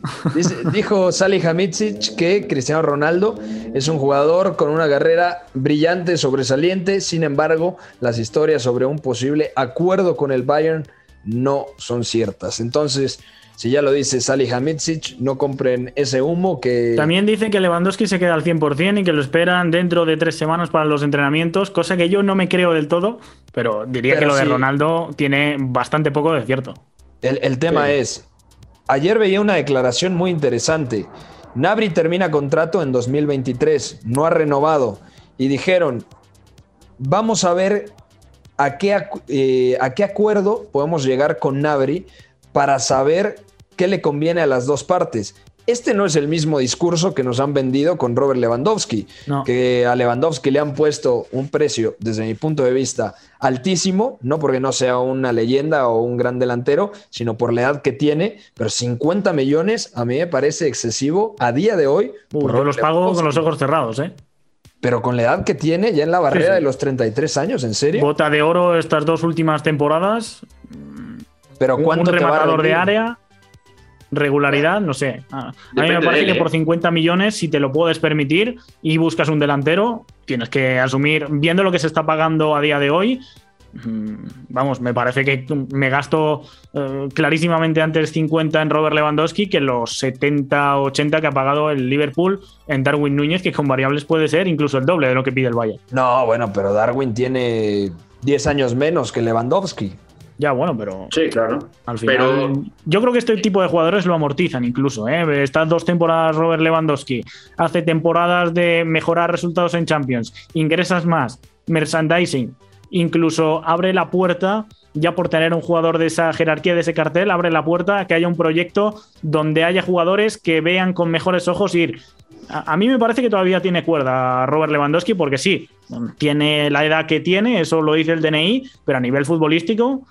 dijo Salih Hamidzic que Cristiano Ronaldo es un jugador con una carrera brillante, sobresaliente. Sin embargo, las historias sobre un posible acuerdo con el Bayern no son ciertas. Entonces, si ya lo dice Salih Hamidzic, no compren ese humo que... También dice que Lewandowski se queda al 100% y que lo esperan dentro de tres semanas para los entrenamientos, cosa que yo no me creo del todo, pero diría que lo de Ronaldo tiene bastante poco de cierto. El, tema es, Ayer veía una declaración muy interesante. Nabri termina contrato en 2023, no ha renovado. Y dijeron, vamos a ver a qué, eh, a qué acuerdo podemos llegar con Nabri para saber qué le conviene a las dos partes. Este no es el mismo discurso que nos han vendido con Robert Lewandowski, que a Lewandowski le han puesto un precio, desde mi punto de vista, altísimo, no porque no sea una leyenda o un gran delantero, sino por la edad que tiene, pero 50 millones a mí me parece excesivo a día de hoy. Uh, yo los pago con los ojos cerrados, ¿eh? Pero con la edad que tiene, ya en la barrera de los 33 años, ¿en serio? Bota de oro estas dos últimas temporadas. Pero ¿cuánto un rematador de área regularidad, no sé. A, mí me parece que por 50 ¿eh? millones, si te lo puedes permitir y buscas un delantero, tienes que asumir, viendo lo que se está pagando a día de hoy, mm, vamos, me parece que me gasto eh, clarísimamente antes 50 en Robert Lewandowski que los 70, 80 que ha pagado el Liverpool en Darwin Núñez, que con variables puede ser incluso el doble de lo que pide el Bayern. No, bueno, pero Darwin tiene 10 años menos que Lewandowski. Ya, bueno, pero. Sí, claro. Al final. Pero... Yo creo que este tipo de jugadores lo amortizan incluso. ¿eh? Estas dos temporadas Robert Lewandowski hace temporadas de mejorar resultados en Champions, ingresas más, merchandising, incluso abre la puerta. Ya por tener un jugador de esa jerarquía, de ese cartel, abre la puerta a que haya un proyecto donde haya jugadores que vean con mejores ojos ir. A, a mí me parece que todavía tiene cuerda Robert Lewandowski, porque sí, tiene la edad que tiene, eso lo dice el DNI, pero a nivel futbolístico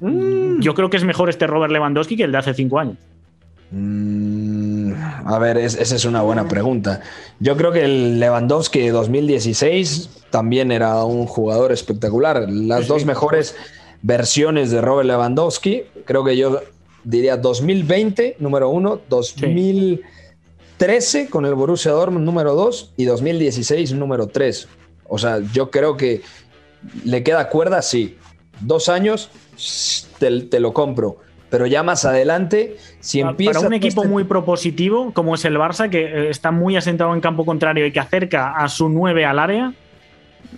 Mm. Yo creo que es mejor este Robert Lewandowski que el de hace cinco años. Mm, a ver, esa es una buena pregunta. Yo creo que el Lewandowski de 2016 también era un jugador espectacular. Las dos mejores versiones de Robert Lewandowski, creo que yo diría 2020, número uno, 2013 con el Borussia Dortmund, número dos, y 2016, número tres. O sea, yo creo que le queda cuerda, sí. Dos años, te lo compro pero ya más adelante, si empieza. Para un equipo muy propositivo, como es el Barça, que eh, está muy asentado en campo contrario y que acerca a su 9 al área,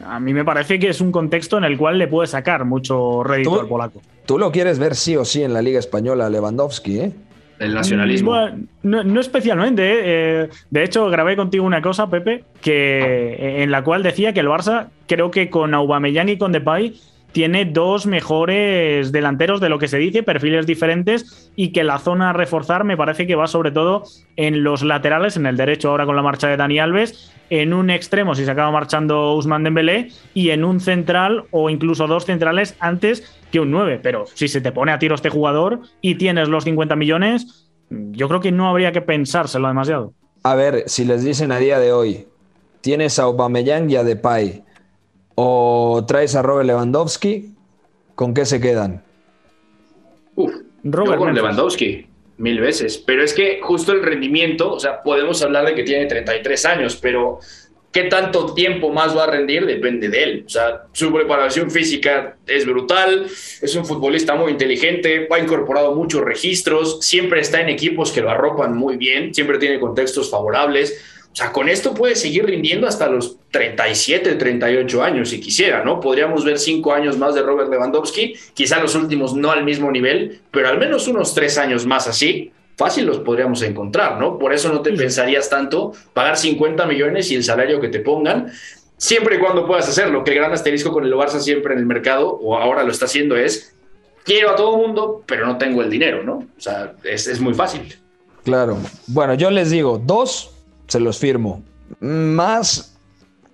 a mí me parece que es un contexto en el cual le puede sacar mucho rédito al polaco. Tú lo quieres ver sí o sí en la Liga Española, Lewandowski, ¿eh? El nacionalismo. no, especialmente. ¿eh? Eh, de hecho, grabé contigo una cosa, Pepe, que en la cual decía que el Barça, creo que con Aubameyang y con Depay tiene dos mejores delanteros de lo que se dice, perfiles diferentes y que la zona a reforzar me parece que va sobre todo en los laterales, en el derecho ahora con la marcha de Dani Alves, en un extremo si se acaba marchando Usman Dembélé y en un central o incluso dos centrales antes que un 9, pero si se te pone a tiro este jugador y tienes los 50 millones, yo creo que no habría que pensárselo demasiado. A ver, si les dicen a día de hoy, tienes a Aubameyang y a Depay, o traes a Robert Lewandowski, ¿con qué se quedan? Uf, Robert con Lewandowski, mil veces. Pero es que justo el rendimiento, o sea, podemos hablar de que tiene 33 años, pero qué tanto tiempo más va a rendir depende de él. O sea, su preparación física es brutal, es un futbolista muy inteligente, ha incorporado muchos registros, siempre está en equipos que lo arropan muy bien, siempre tiene contextos favorables o sea, con esto puede seguir rindiendo hasta los 37, 38 años si quisiera, ¿no? Podríamos ver cinco años más de Robert Lewandowski, quizá los últimos no al mismo nivel, pero al menos unos tres años más así, fácil los podríamos encontrar, ¿no? Por eso no te pensarías tanto pagar 50 millones y el salario que te pongan, siempre y cuando puedas hacerlo, que el gran asterisco con el Barça siempre en el mercado, o ahora lo está haciendo, es quiero a todo mundo, pero no tengo el dinero, ¿no? O sea, es, es muy fácil. Claro. Bueno, yo les digo, dos se los firmo. Más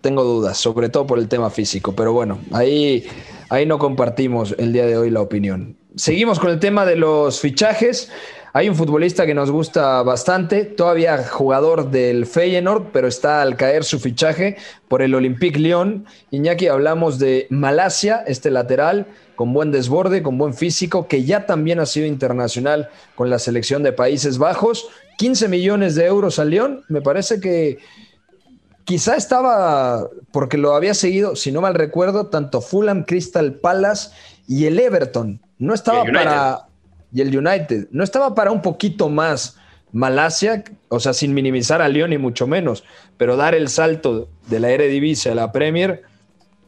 tengo dudas, sobre todo por el tema físico, pero bueno, ahí, ahí no compartimos el día de hoy la opinión. Seguimos con el tema de los fichajes. Hay un futbolista que nos gusta bastante, todavía jugador del Feyenoord, pero está al caer su fichaje por el Olympique Lyon. Iñaki, hablamos de Malasia, este lateral, con buen desborde, con buen físico, que ya también ha sido internacional con la selección de Países Bajos. 15 millones de euros al Lyon, me parece que quizá estaba, porque lo había seguido, si no mal recuerdo, tanto Fulham, Crystal Palace y el Everton. No estaba para y el United. No estaba para un poquito más Malasia, o sea, sin minimizar a Lyon y mucho menos, pero dar el salto de la Eredivisie a la Premier,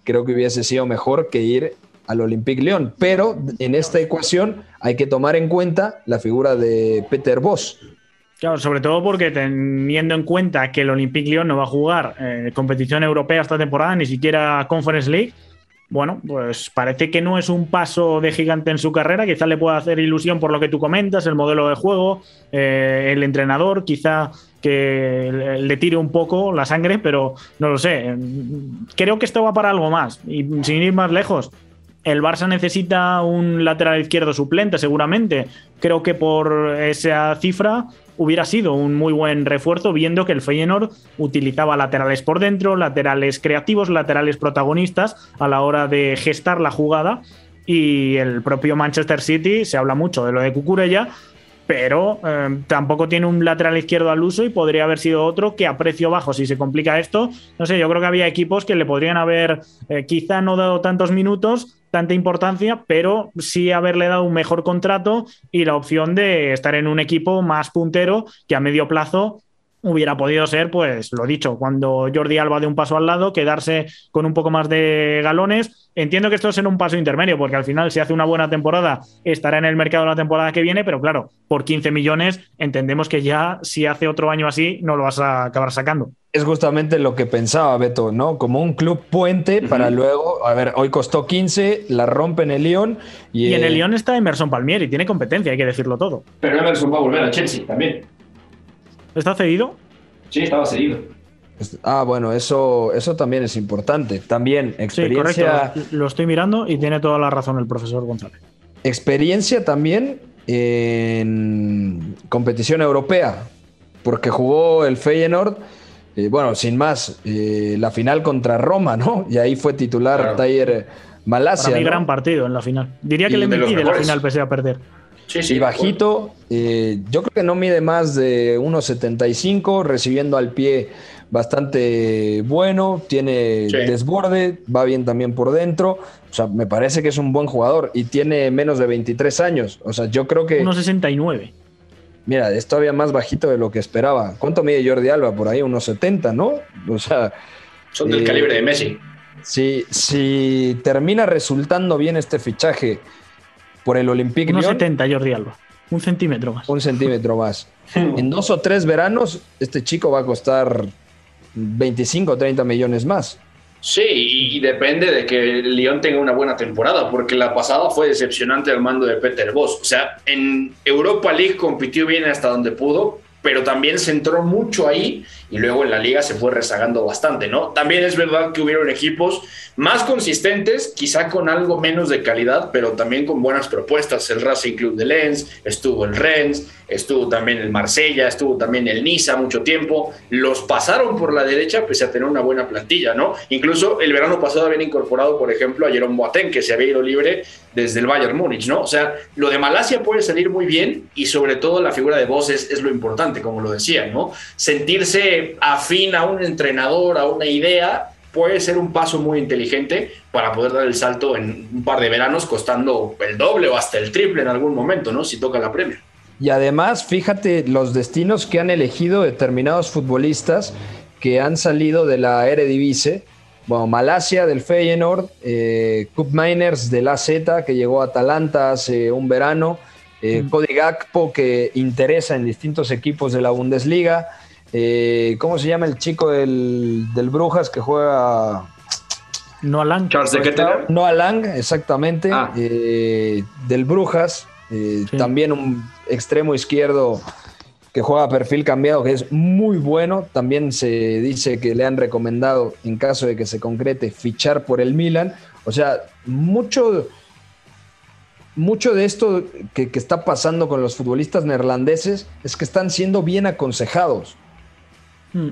creo que hubiese sido mejor que ir al Olympique Lyon. Pero en esta ecuación hay que tomar en cuenta la figura de Peter Boss. Claro, sobre todo porque teniendo en cuenta que el Olympique Lyon no va a jugar eh, competición europea esta temporada, ni siquiera Conference League, bueno, pues parece que no es un paso de gigante en su carrera, quizá le pueda hacer ilusión por lo que tú comentas, el modelo de juego, eh, el entrenador, quizá que le tire un poco la sangre, pero no lo sé. Creo que esto va para algo más. Y sin ir más lejos, el Barça necesita un lateral izquierdo suplente, seguramente. Creo que por esa cifra hubiera sido un muy buen refuerzo, viendo que el Feyenoord utilizaba laterales por dentro, laterales creativos, laterales protagonistas a la hora de gestar la jugada. Y el propio Manchester City se habla mucho de lo de Cucurella, pero eh, tampoco tiene un lateral izquierdo al uso y podría haber sido otro que a precio bajo, si se complica esto, no sé, yo creo que había equipos que le podrían haber eh, quizá no dado tantos minutos, tanta importancia, pero sí haberle dado un mejor contrato y la opción de estar en un equipo más puntero que a medio plazo hubiera podido ser, pues lo dicho, cuando Jordi Alba de un paso al lado, quedarse con un poco más de galones. Entiendo que esto es en un paso intermedio, porque al final, si hace una buena temporada, estará en el mercado la temporada que viene, pero claro, por 15 millones, entendemos que ya si hace otro año así, no lo vas a acabar sacando. Es justamente lo que pensaba Beto, ¿no? Como un club puente para luego, a ver, hoy costó 15, la rompe en el Lyon. Y, en el Lyon está Emerson Palmieri, tiene competencia, hay que decirlo todo. Pero Emerson va a volver a Chelsea también. ¿Está cedido? Sí, estaba cedido. Ah, bueno, eso, eso también es importante. También experiencia. Sí, correcto. Lo estoy mirando y tiene toda la razón el profesor González. Experiencia también en competición europea. porque jugó el Feyenoord, eh, bueno, sin más, eh, la final contra Roma, ¿no? Y ahí fue titular Claro. Tayer Malasia. Para mí, ¿no? gran partido en la final. Diría que Y le de de la final pese a perder. Sí, sí. y bajito, eh, yo creo que no mide más de 1.75, recibiendo al pie bastante bueno, tiene Sí. desborde, va bien también por dentro, o sea, me parece que es un buen jugador y tiene menos de 23 años, o sea, yo creo que, 1.69. mira, es todavía más bajito de lo que esperaba. ¿Cuánto mide Jordi Alba? Por ahí, unos 70, ¿no? O sea, Son del eh, calibre de Messi. si, si termina resultando bien este fichaje por el Olympique Lyon, 1.70 Jordi Alba. Un centímetro más. un centímetro más. En dos o tres veranos, este chico va a costar 25 o 30 millones más. Sí, y, y depende de que Lyon tenga una buena temporada, porque la pasada fue decepcionante al mando de Peter Boss. O sea, en Europa League compitió bien hasta donde pudo, pero también se entró mucho ahí y luego en la liga se fue rezagando bastante, ¿no? También es verdad que hubieron equipos más consistentes, quizá con algo menos de calidad, pero también con buenas propuestas. El Racing Club de Lens, estuvo el Rennes, estuvo también el Marsella, estuvo también el Niza mucho tiempo. Los pasaron por la derecha pese a tener una buena plantilla, ¿no? Incluso el verano pasado habían incorporado, por ejemplo, a Jerome Boateng, que se había ido libre desde el Bayern Múnich, ¿no? O sea, lo de Malasia puede salir muy bien y sobre todo la figura de Boss es, es lo importante, como lo decía, ¿no? Sentirse afín a un entrenador, a una idea, puede ser un paso muy inteligente para poder dar el salto en un par de veranos costando el doble o hasta el triple en algún momento, ¿no? Si toca la Premier. Y además, fíjate los destinos que han elegido determinados futbolistas que han salido de la Eredivisie. Bueno, Malasia del Feyenoord, eh, Cup Miners del AZ que llegó a Atalanta hace un verano, eh, Cody Gakpo que interesa en distintos equipos de la Bundesliga. Eh, ¿Cómo se llama el chico del, del Brujas que juega? No Alan. Charles de Ketteler. Noah Lang, exactamente, Ah. eh, del Brujas, eh, Sí. también un extremo izquierdo que juega a perfil cambiado, que es muy bueno. También se dice que le han recomendado, en caso de que se concrete, fichar por el Milan. O sea, mucho, mucho de esto que, que está pasando con los futbolistas neerlandeses es que están siendo bien aconsejados.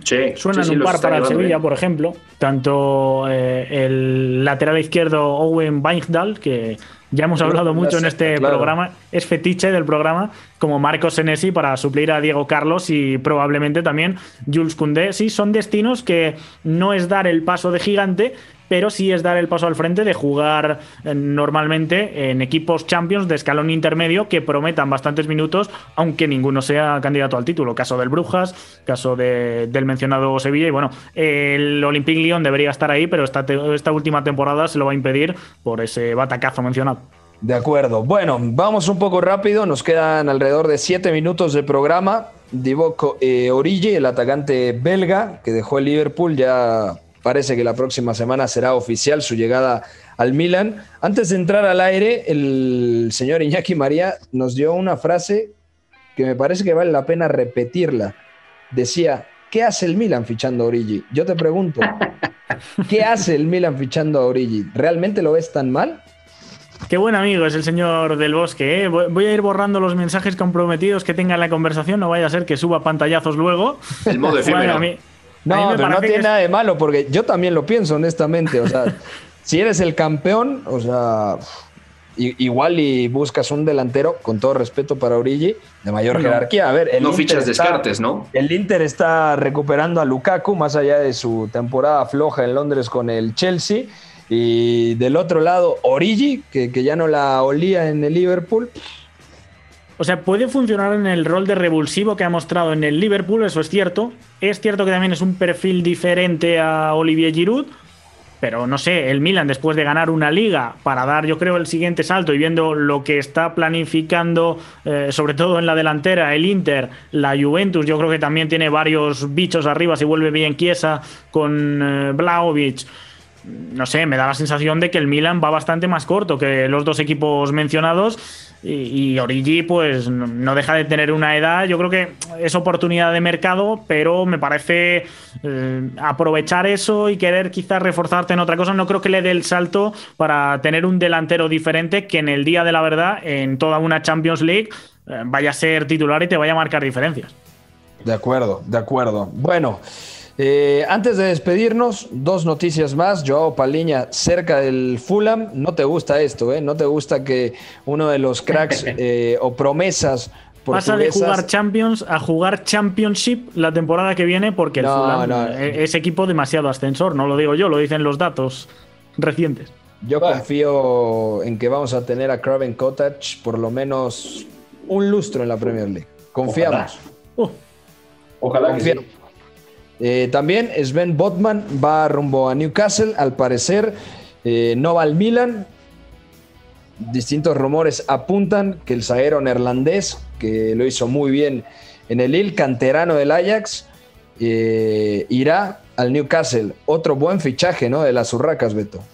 Sí, Suenan sí, un par para el Sevilla, bien. por ejemplo. Tanto eh, el lateral izquierdo Owen Weigdal, que ya hemos hablado mucho en este claro. programa, es fetiche del programa, como Marcos Senesi para suplir a Diego Carlos y probablemente también Jules Koundé. Sí, son destinos que no es dar el paso de gigante, pero sí es dar el paso al frente de jugar eh, normalmente en equipos champions de escalón intermedio que prometan bastantes minutos, aunque ninguno sea candidato al título. Caso del Brujas, caso de- del mencionado Sevilla. Y bueno, el Olympique Lyon debería estar ahí, pero esta, última temporada se lo va a impedir por ese batacazo mencionado. De acuerdo. Bueno, vamos un poco rápido. Nos quedan alrededor de siete minutos de programa. Divock eh, Origi, el atacante belga que dejó el Liverpool, ya parece que la próxima semana será oficial su llegada al Milan. Antes de entrar al aire, el señor Iñaki María nos dio una frase que me parece que vale la pena repetirla. Decía, ¿qué hace el Milan fichando a Origi? Yo te pregunto, ¿qué hace el Milan fichando a Origi? ¿Realmente lo ves tan mal? Qué buen amigo es el señor del bosque. ¿eh? Voy a ir borrando los mensajes comprometidos que tenga en la conversación. No vaya a ser que suba pantallazos luego. El modo efímero. Bueno, No, pero no tiene es- nada de malo, porque yo también lo pienso, honestamente. O sea, si eres el campeón, o sea, igual y buscas un delantero, con todo respeto para Origi, de mayor Bueno, jerarquía. A ver, el no Inter fichas está- descartes, ¿no? El Inter está recuperando a Lukaku, más allá de su temporada floja en Londres con el Chelsea. Y del otro lado, Origi, que, que ya no la olía en el Liverpool. O sea, puede funcionar en el rol de revulsivo que ha mostrado en el Liverpool, eso es cierto. Es cierto que también es un perfil diferente a Olivier Giroud, pero no sé, el Milan después de ganar una liga para dar yo creo el siguiente salto y viendo lo que está planificando, eh, sobre todo en la delantera, el Inter, la Juventus, yo creo que también tiene varios bichos arriba si vuelve bien Chiesa con eh, no sé, me da la sensación de que el Milan va bastante más corto que los dos equipos mencionados y, Origi pues no- no deja de tener una edad, yo creo que es oportunidad de mercado, pero me parece eh, aprovechar eso y querer quizás reforzarte en otra cosa, no creo que le dé el salto para tener un delantero diferente que en el día de la verdad, en toda una Champions League, eh, vaya a ser titular y te vaya a marcar diferencias. De acuerdo, de acuerdo. Bueno, eh, antes de despedirnos, dos noticias más. Joao Paliña cerca del Fulham. No te gusta esto, ¿eh? No te gusta que uno de los cracks eh, o promesas Pasa de jugar Champions a jugar Championship la temporada que viene porque el Fulham es equipo demasiado ascensor, no lo digo yo, lo dicen los datos recientes. Yo confío en que vamos a tener a Craven Cottage por lo menos un lustro en la Premier League. Confiamos. Ojalá, uh. Eh, también Sven Botman va rumbo a Newcastle, al parecer eh, no va al Milan. Distintos rumores apuntan que el zaguero neerlandés, que lo hizo muy bien en el Lille, canterano del Ajax, eh, irá al Newcastle. Otro buen fichaje, ¿no? De las Urracas, Beto.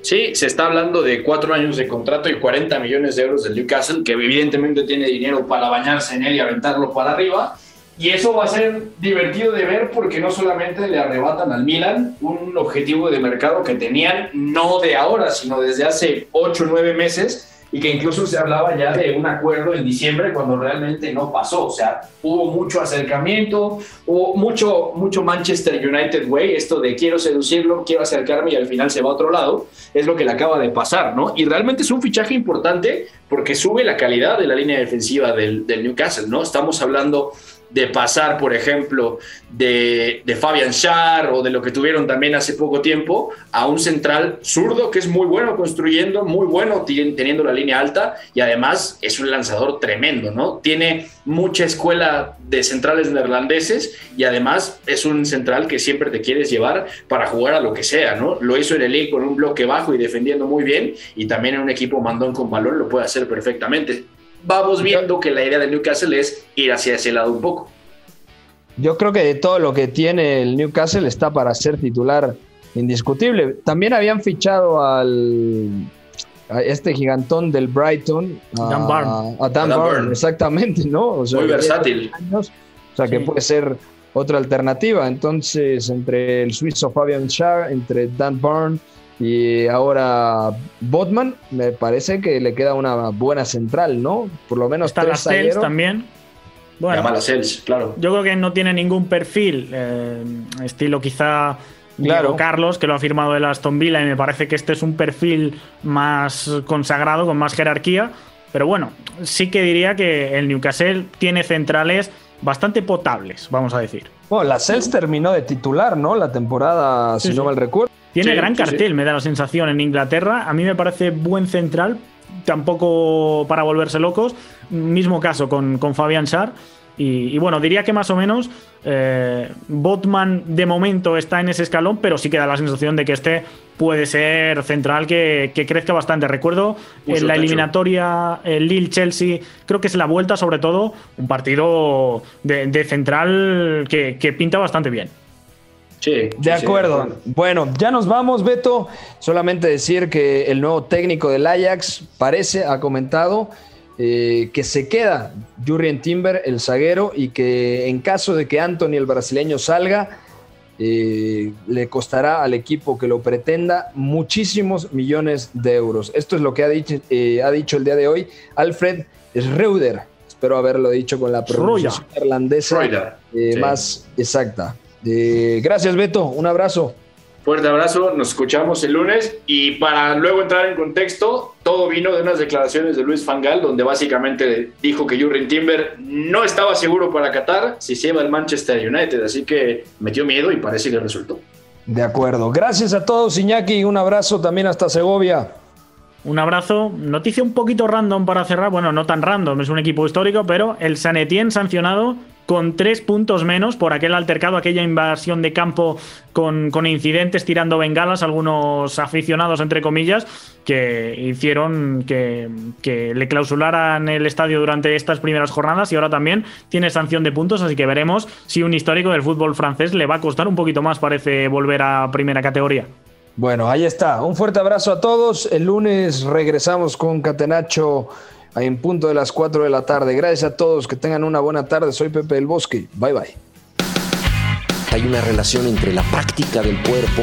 Sí, se está hablando de cuatro años de contrato y 40 millones de euros del Newcastle, que evidentemente tiene dinero para bañarse en él y aventarlo para arriba. Y eso va a ser divertido de ver porque no solamente le arrebatan al Milan un objetivo de mercado que tenían no de ahora, sino desde hace ocho o nueve meses y que incluso se hablaba ya de un acuerdo en diciembre cuando realmente no pasó. O sea, hubo mucho acercamiento, hubo mucho, mucho Manchester United way, esto de quiero seducirlo, quiero acercarme y al final se va a otro lado, es lo que le acaba de pasar, ¿no? Y realmente es un fichaje importante porque sube la calidad de la línea defensiva del, del Newcastle, ¿no? Estamos hablando de pasar, por ejemplo, de, Fabian Schär o de lo que tuvieron también hace poco tiempo, a un central zurdo que es muy bueno construyendo, muy bueno teniendo la línea alta y además es un lanzador tremendo, ¿no? Tiene mucha escuela de centrales neerlandeses y además es un central que siempre te quieres llevar para jugar a lo que sea, ¿no? Lo hizo en el League con un bloque bajo y defendiendo muy bien y también en un equipo mandón con balón lo puede hacer perfectamente vamos viendo que la idea de Newcastle es ir hacia ese lado un poco. Yo creo que de todo lo que tiene el Newcastle está para ser titular indiscutible. También habían fichado al a este gigantón del Brighton, a Dan Barn. A Dan, Barn, exactamente, ¿no? Muy versátil. o sea, que puede ser otra alternativa. Entonces, entre el suizo Fabian Schär, entre Dan Barn y ahora Botman, me parece que le queda una buena central, ¿no? Por lo menos Está tres la también. Bueno, claro. Yo creo que no tiene ningún perfil, eh, estilo quizá Claro. Carlos, que lo ha firmado el Aston Villa, y me parece que este es un perfil más consagrado, con más jerarquía. Pero bueno, sí que diría que el Newcastle tiene centrales bastante potables, vamos a decir. Bueno, la Cels terminó de titular, ¿no? La temporada, si no mal recuerdo. Tiene gran cartel, me da la sensación, en Inglaterra. A mí me parece buen central, tampoco para volverse locos. Mismo caso con, con Fabian Schär. Y, bueno, diría que más o menos eh, Botman de momento está en ese escalón, pero sí que da la sensación de que este puede ser central que, crezca bastante. Recuerdo en la eliminatoria el Lille-Chelsea, creo que es la vuelta sobre todo, un partido de, central que, que pinta bastante bien de acuerdo. Bueno, ya nos vamos, Beto. Solamente decir que el nuevo técnico del Ajax parece, ha comentado, eh, que se queda Jurrien Timber, el zaguero, y que en caso de que Anthony, el brasileño, salga, eh, le costará al equipo que lo pretenda muchísimos millones de euros. Esto es lo que ha dicho, eh, ha dicho el día de hoy Alfred Schreuder. Espero haberlo dicho con la pronunciación irlandesa más exacta gracias, Beto. Un abrazo. Fuerte abrazo, nos escuchamos el lunes y para luego entrar en contexto, todo vino de unas declaraciones de Luis Fangal donde básicamente dijo que Jurgen Timber no estaba seguro para Qatar si se iba al Manchester United, así que metió miedo y parece que resultó. De acuerdo, gracias a todos Iñaki, un abrazo también hasta Segovia. Un abrazo. Noticia un poquito random para cerrar. Bueno, no tan random, es un equipo histórico, pero el San Etienne sancionado con tres puntos menos por aquel altercado, aquella invasión de campo con, incidentes tirando bengalas, algunos aficionados, entre comillas, que hicieron que, que, le clausularan el estadio durante estas primeras jornadas y ahora también tiene sanción de puntos, así que veremos si un histórico del fútbol francés le va a costar un poquito más, parece, volver a primera categoría. Bueno, ahí está. Un fuerte abrazo a todos. El lunes regresamos con Catenacho en punto de las 4 de la tarde. Gracias a todos, que tengan una buena tarde. Soy Pepe del Bosque. Bye bye. Hay una relación entre la práctica del cuerpo